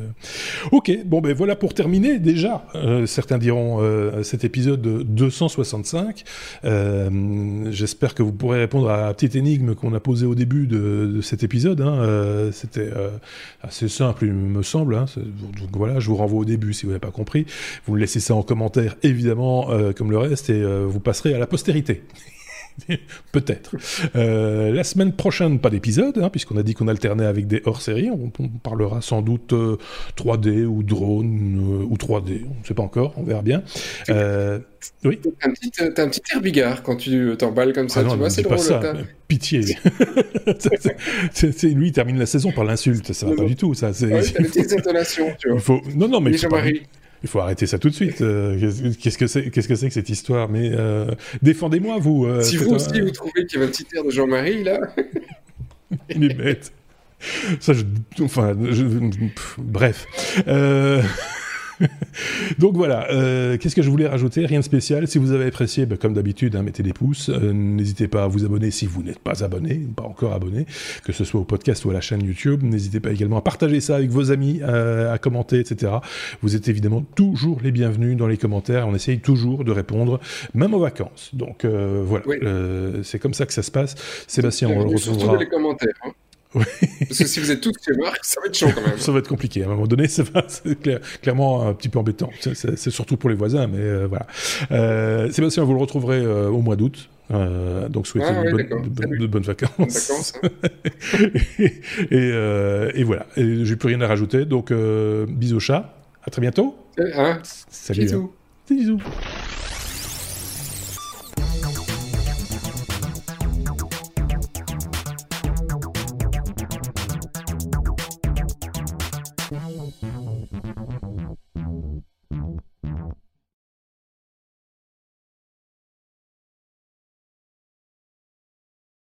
Ok, bon, ben voilà pour terminer, déjà, certains diront cet épisode 265. J'espère que vous pourrez répondre à la petite énigme qu'on a posée au début de, cet épisode. Hein. Euh, c'était euh, assez simple, il me semble. Hein. Donc voilà, je vous renvoie au début si vous n'avez pas compris. Vous laissez ça en commentaire, évidemment, euh, comme le reste, et vous passerez à la postérité. Peut-être. Euh, la semaine prochaine, pas d'épisode, hein, puisqu'on a dit qu'on alternait avec des hors-séries. On, parlera sans doute 3D euh, ou drone euh, ou 3D, on ne sait pas encore, on verra bien. oui. T'as un, petit, un petit air bigard quand tu t'emballes comme ça, ah tu vois, c'est drôle. Ça, pitié. lui, il termine la saison par l'insulte, ça va pas du tout. Ça, c'est... Ouais, t'as des petites intonations, tu vois. Il faut... Non, non, mais... Il faut arrêter ça tout de suite. Euh, qu'est-ce que c'est Qu'est-ce que c'est que cette histoire? Mais euh, défendez-moi, vous. Euh, si vous aussi vous trouvez qu'il y a un petit air de Jean-Marie là. Il est bête. Ça, je... enfin, je... bref. Donc voilà, euh, qu'est-ce que je voulais rajouter? Rien de spécial. Si vous avez apprécié, ben, comme d'habitude, hein, mettez des pouces. Euh, n'hésitez pas à vous abonner si vous n'êtes pas abonné, pas encore abonné, que ce soit au podcast ou à la chaîne YouTube. N'hésitez pas également à partager ça avec vos amis, euh, à commenter, etc. Vous êtes évidemment toujours les bienvenus dans les commentaires. On essaye toujours de répondre, même aux vacances. Donc voilà, c'est comme ça que ça se passe. Sébastien, on le retrouvera. les commentaires. Hein. Parce que si vous êtes tous chez Marc, ça va être chaud quand même. ça va être compliqué. À un moment donné, ça va, c'est clairement un petit peu embêtant. C'est surtout pour les voisins, mais euh, voilà. Euh, Sébastien, vous le retrouverez euh, au mois d'août. Euh, donc souhaitez ah, de, bonnes vacances. Bonnes vacances et, et, et, voilà. J'ai plus rien à rajouter. Donc bisous chat. À très bientôt. Hein Salut. Bisous. Bisous.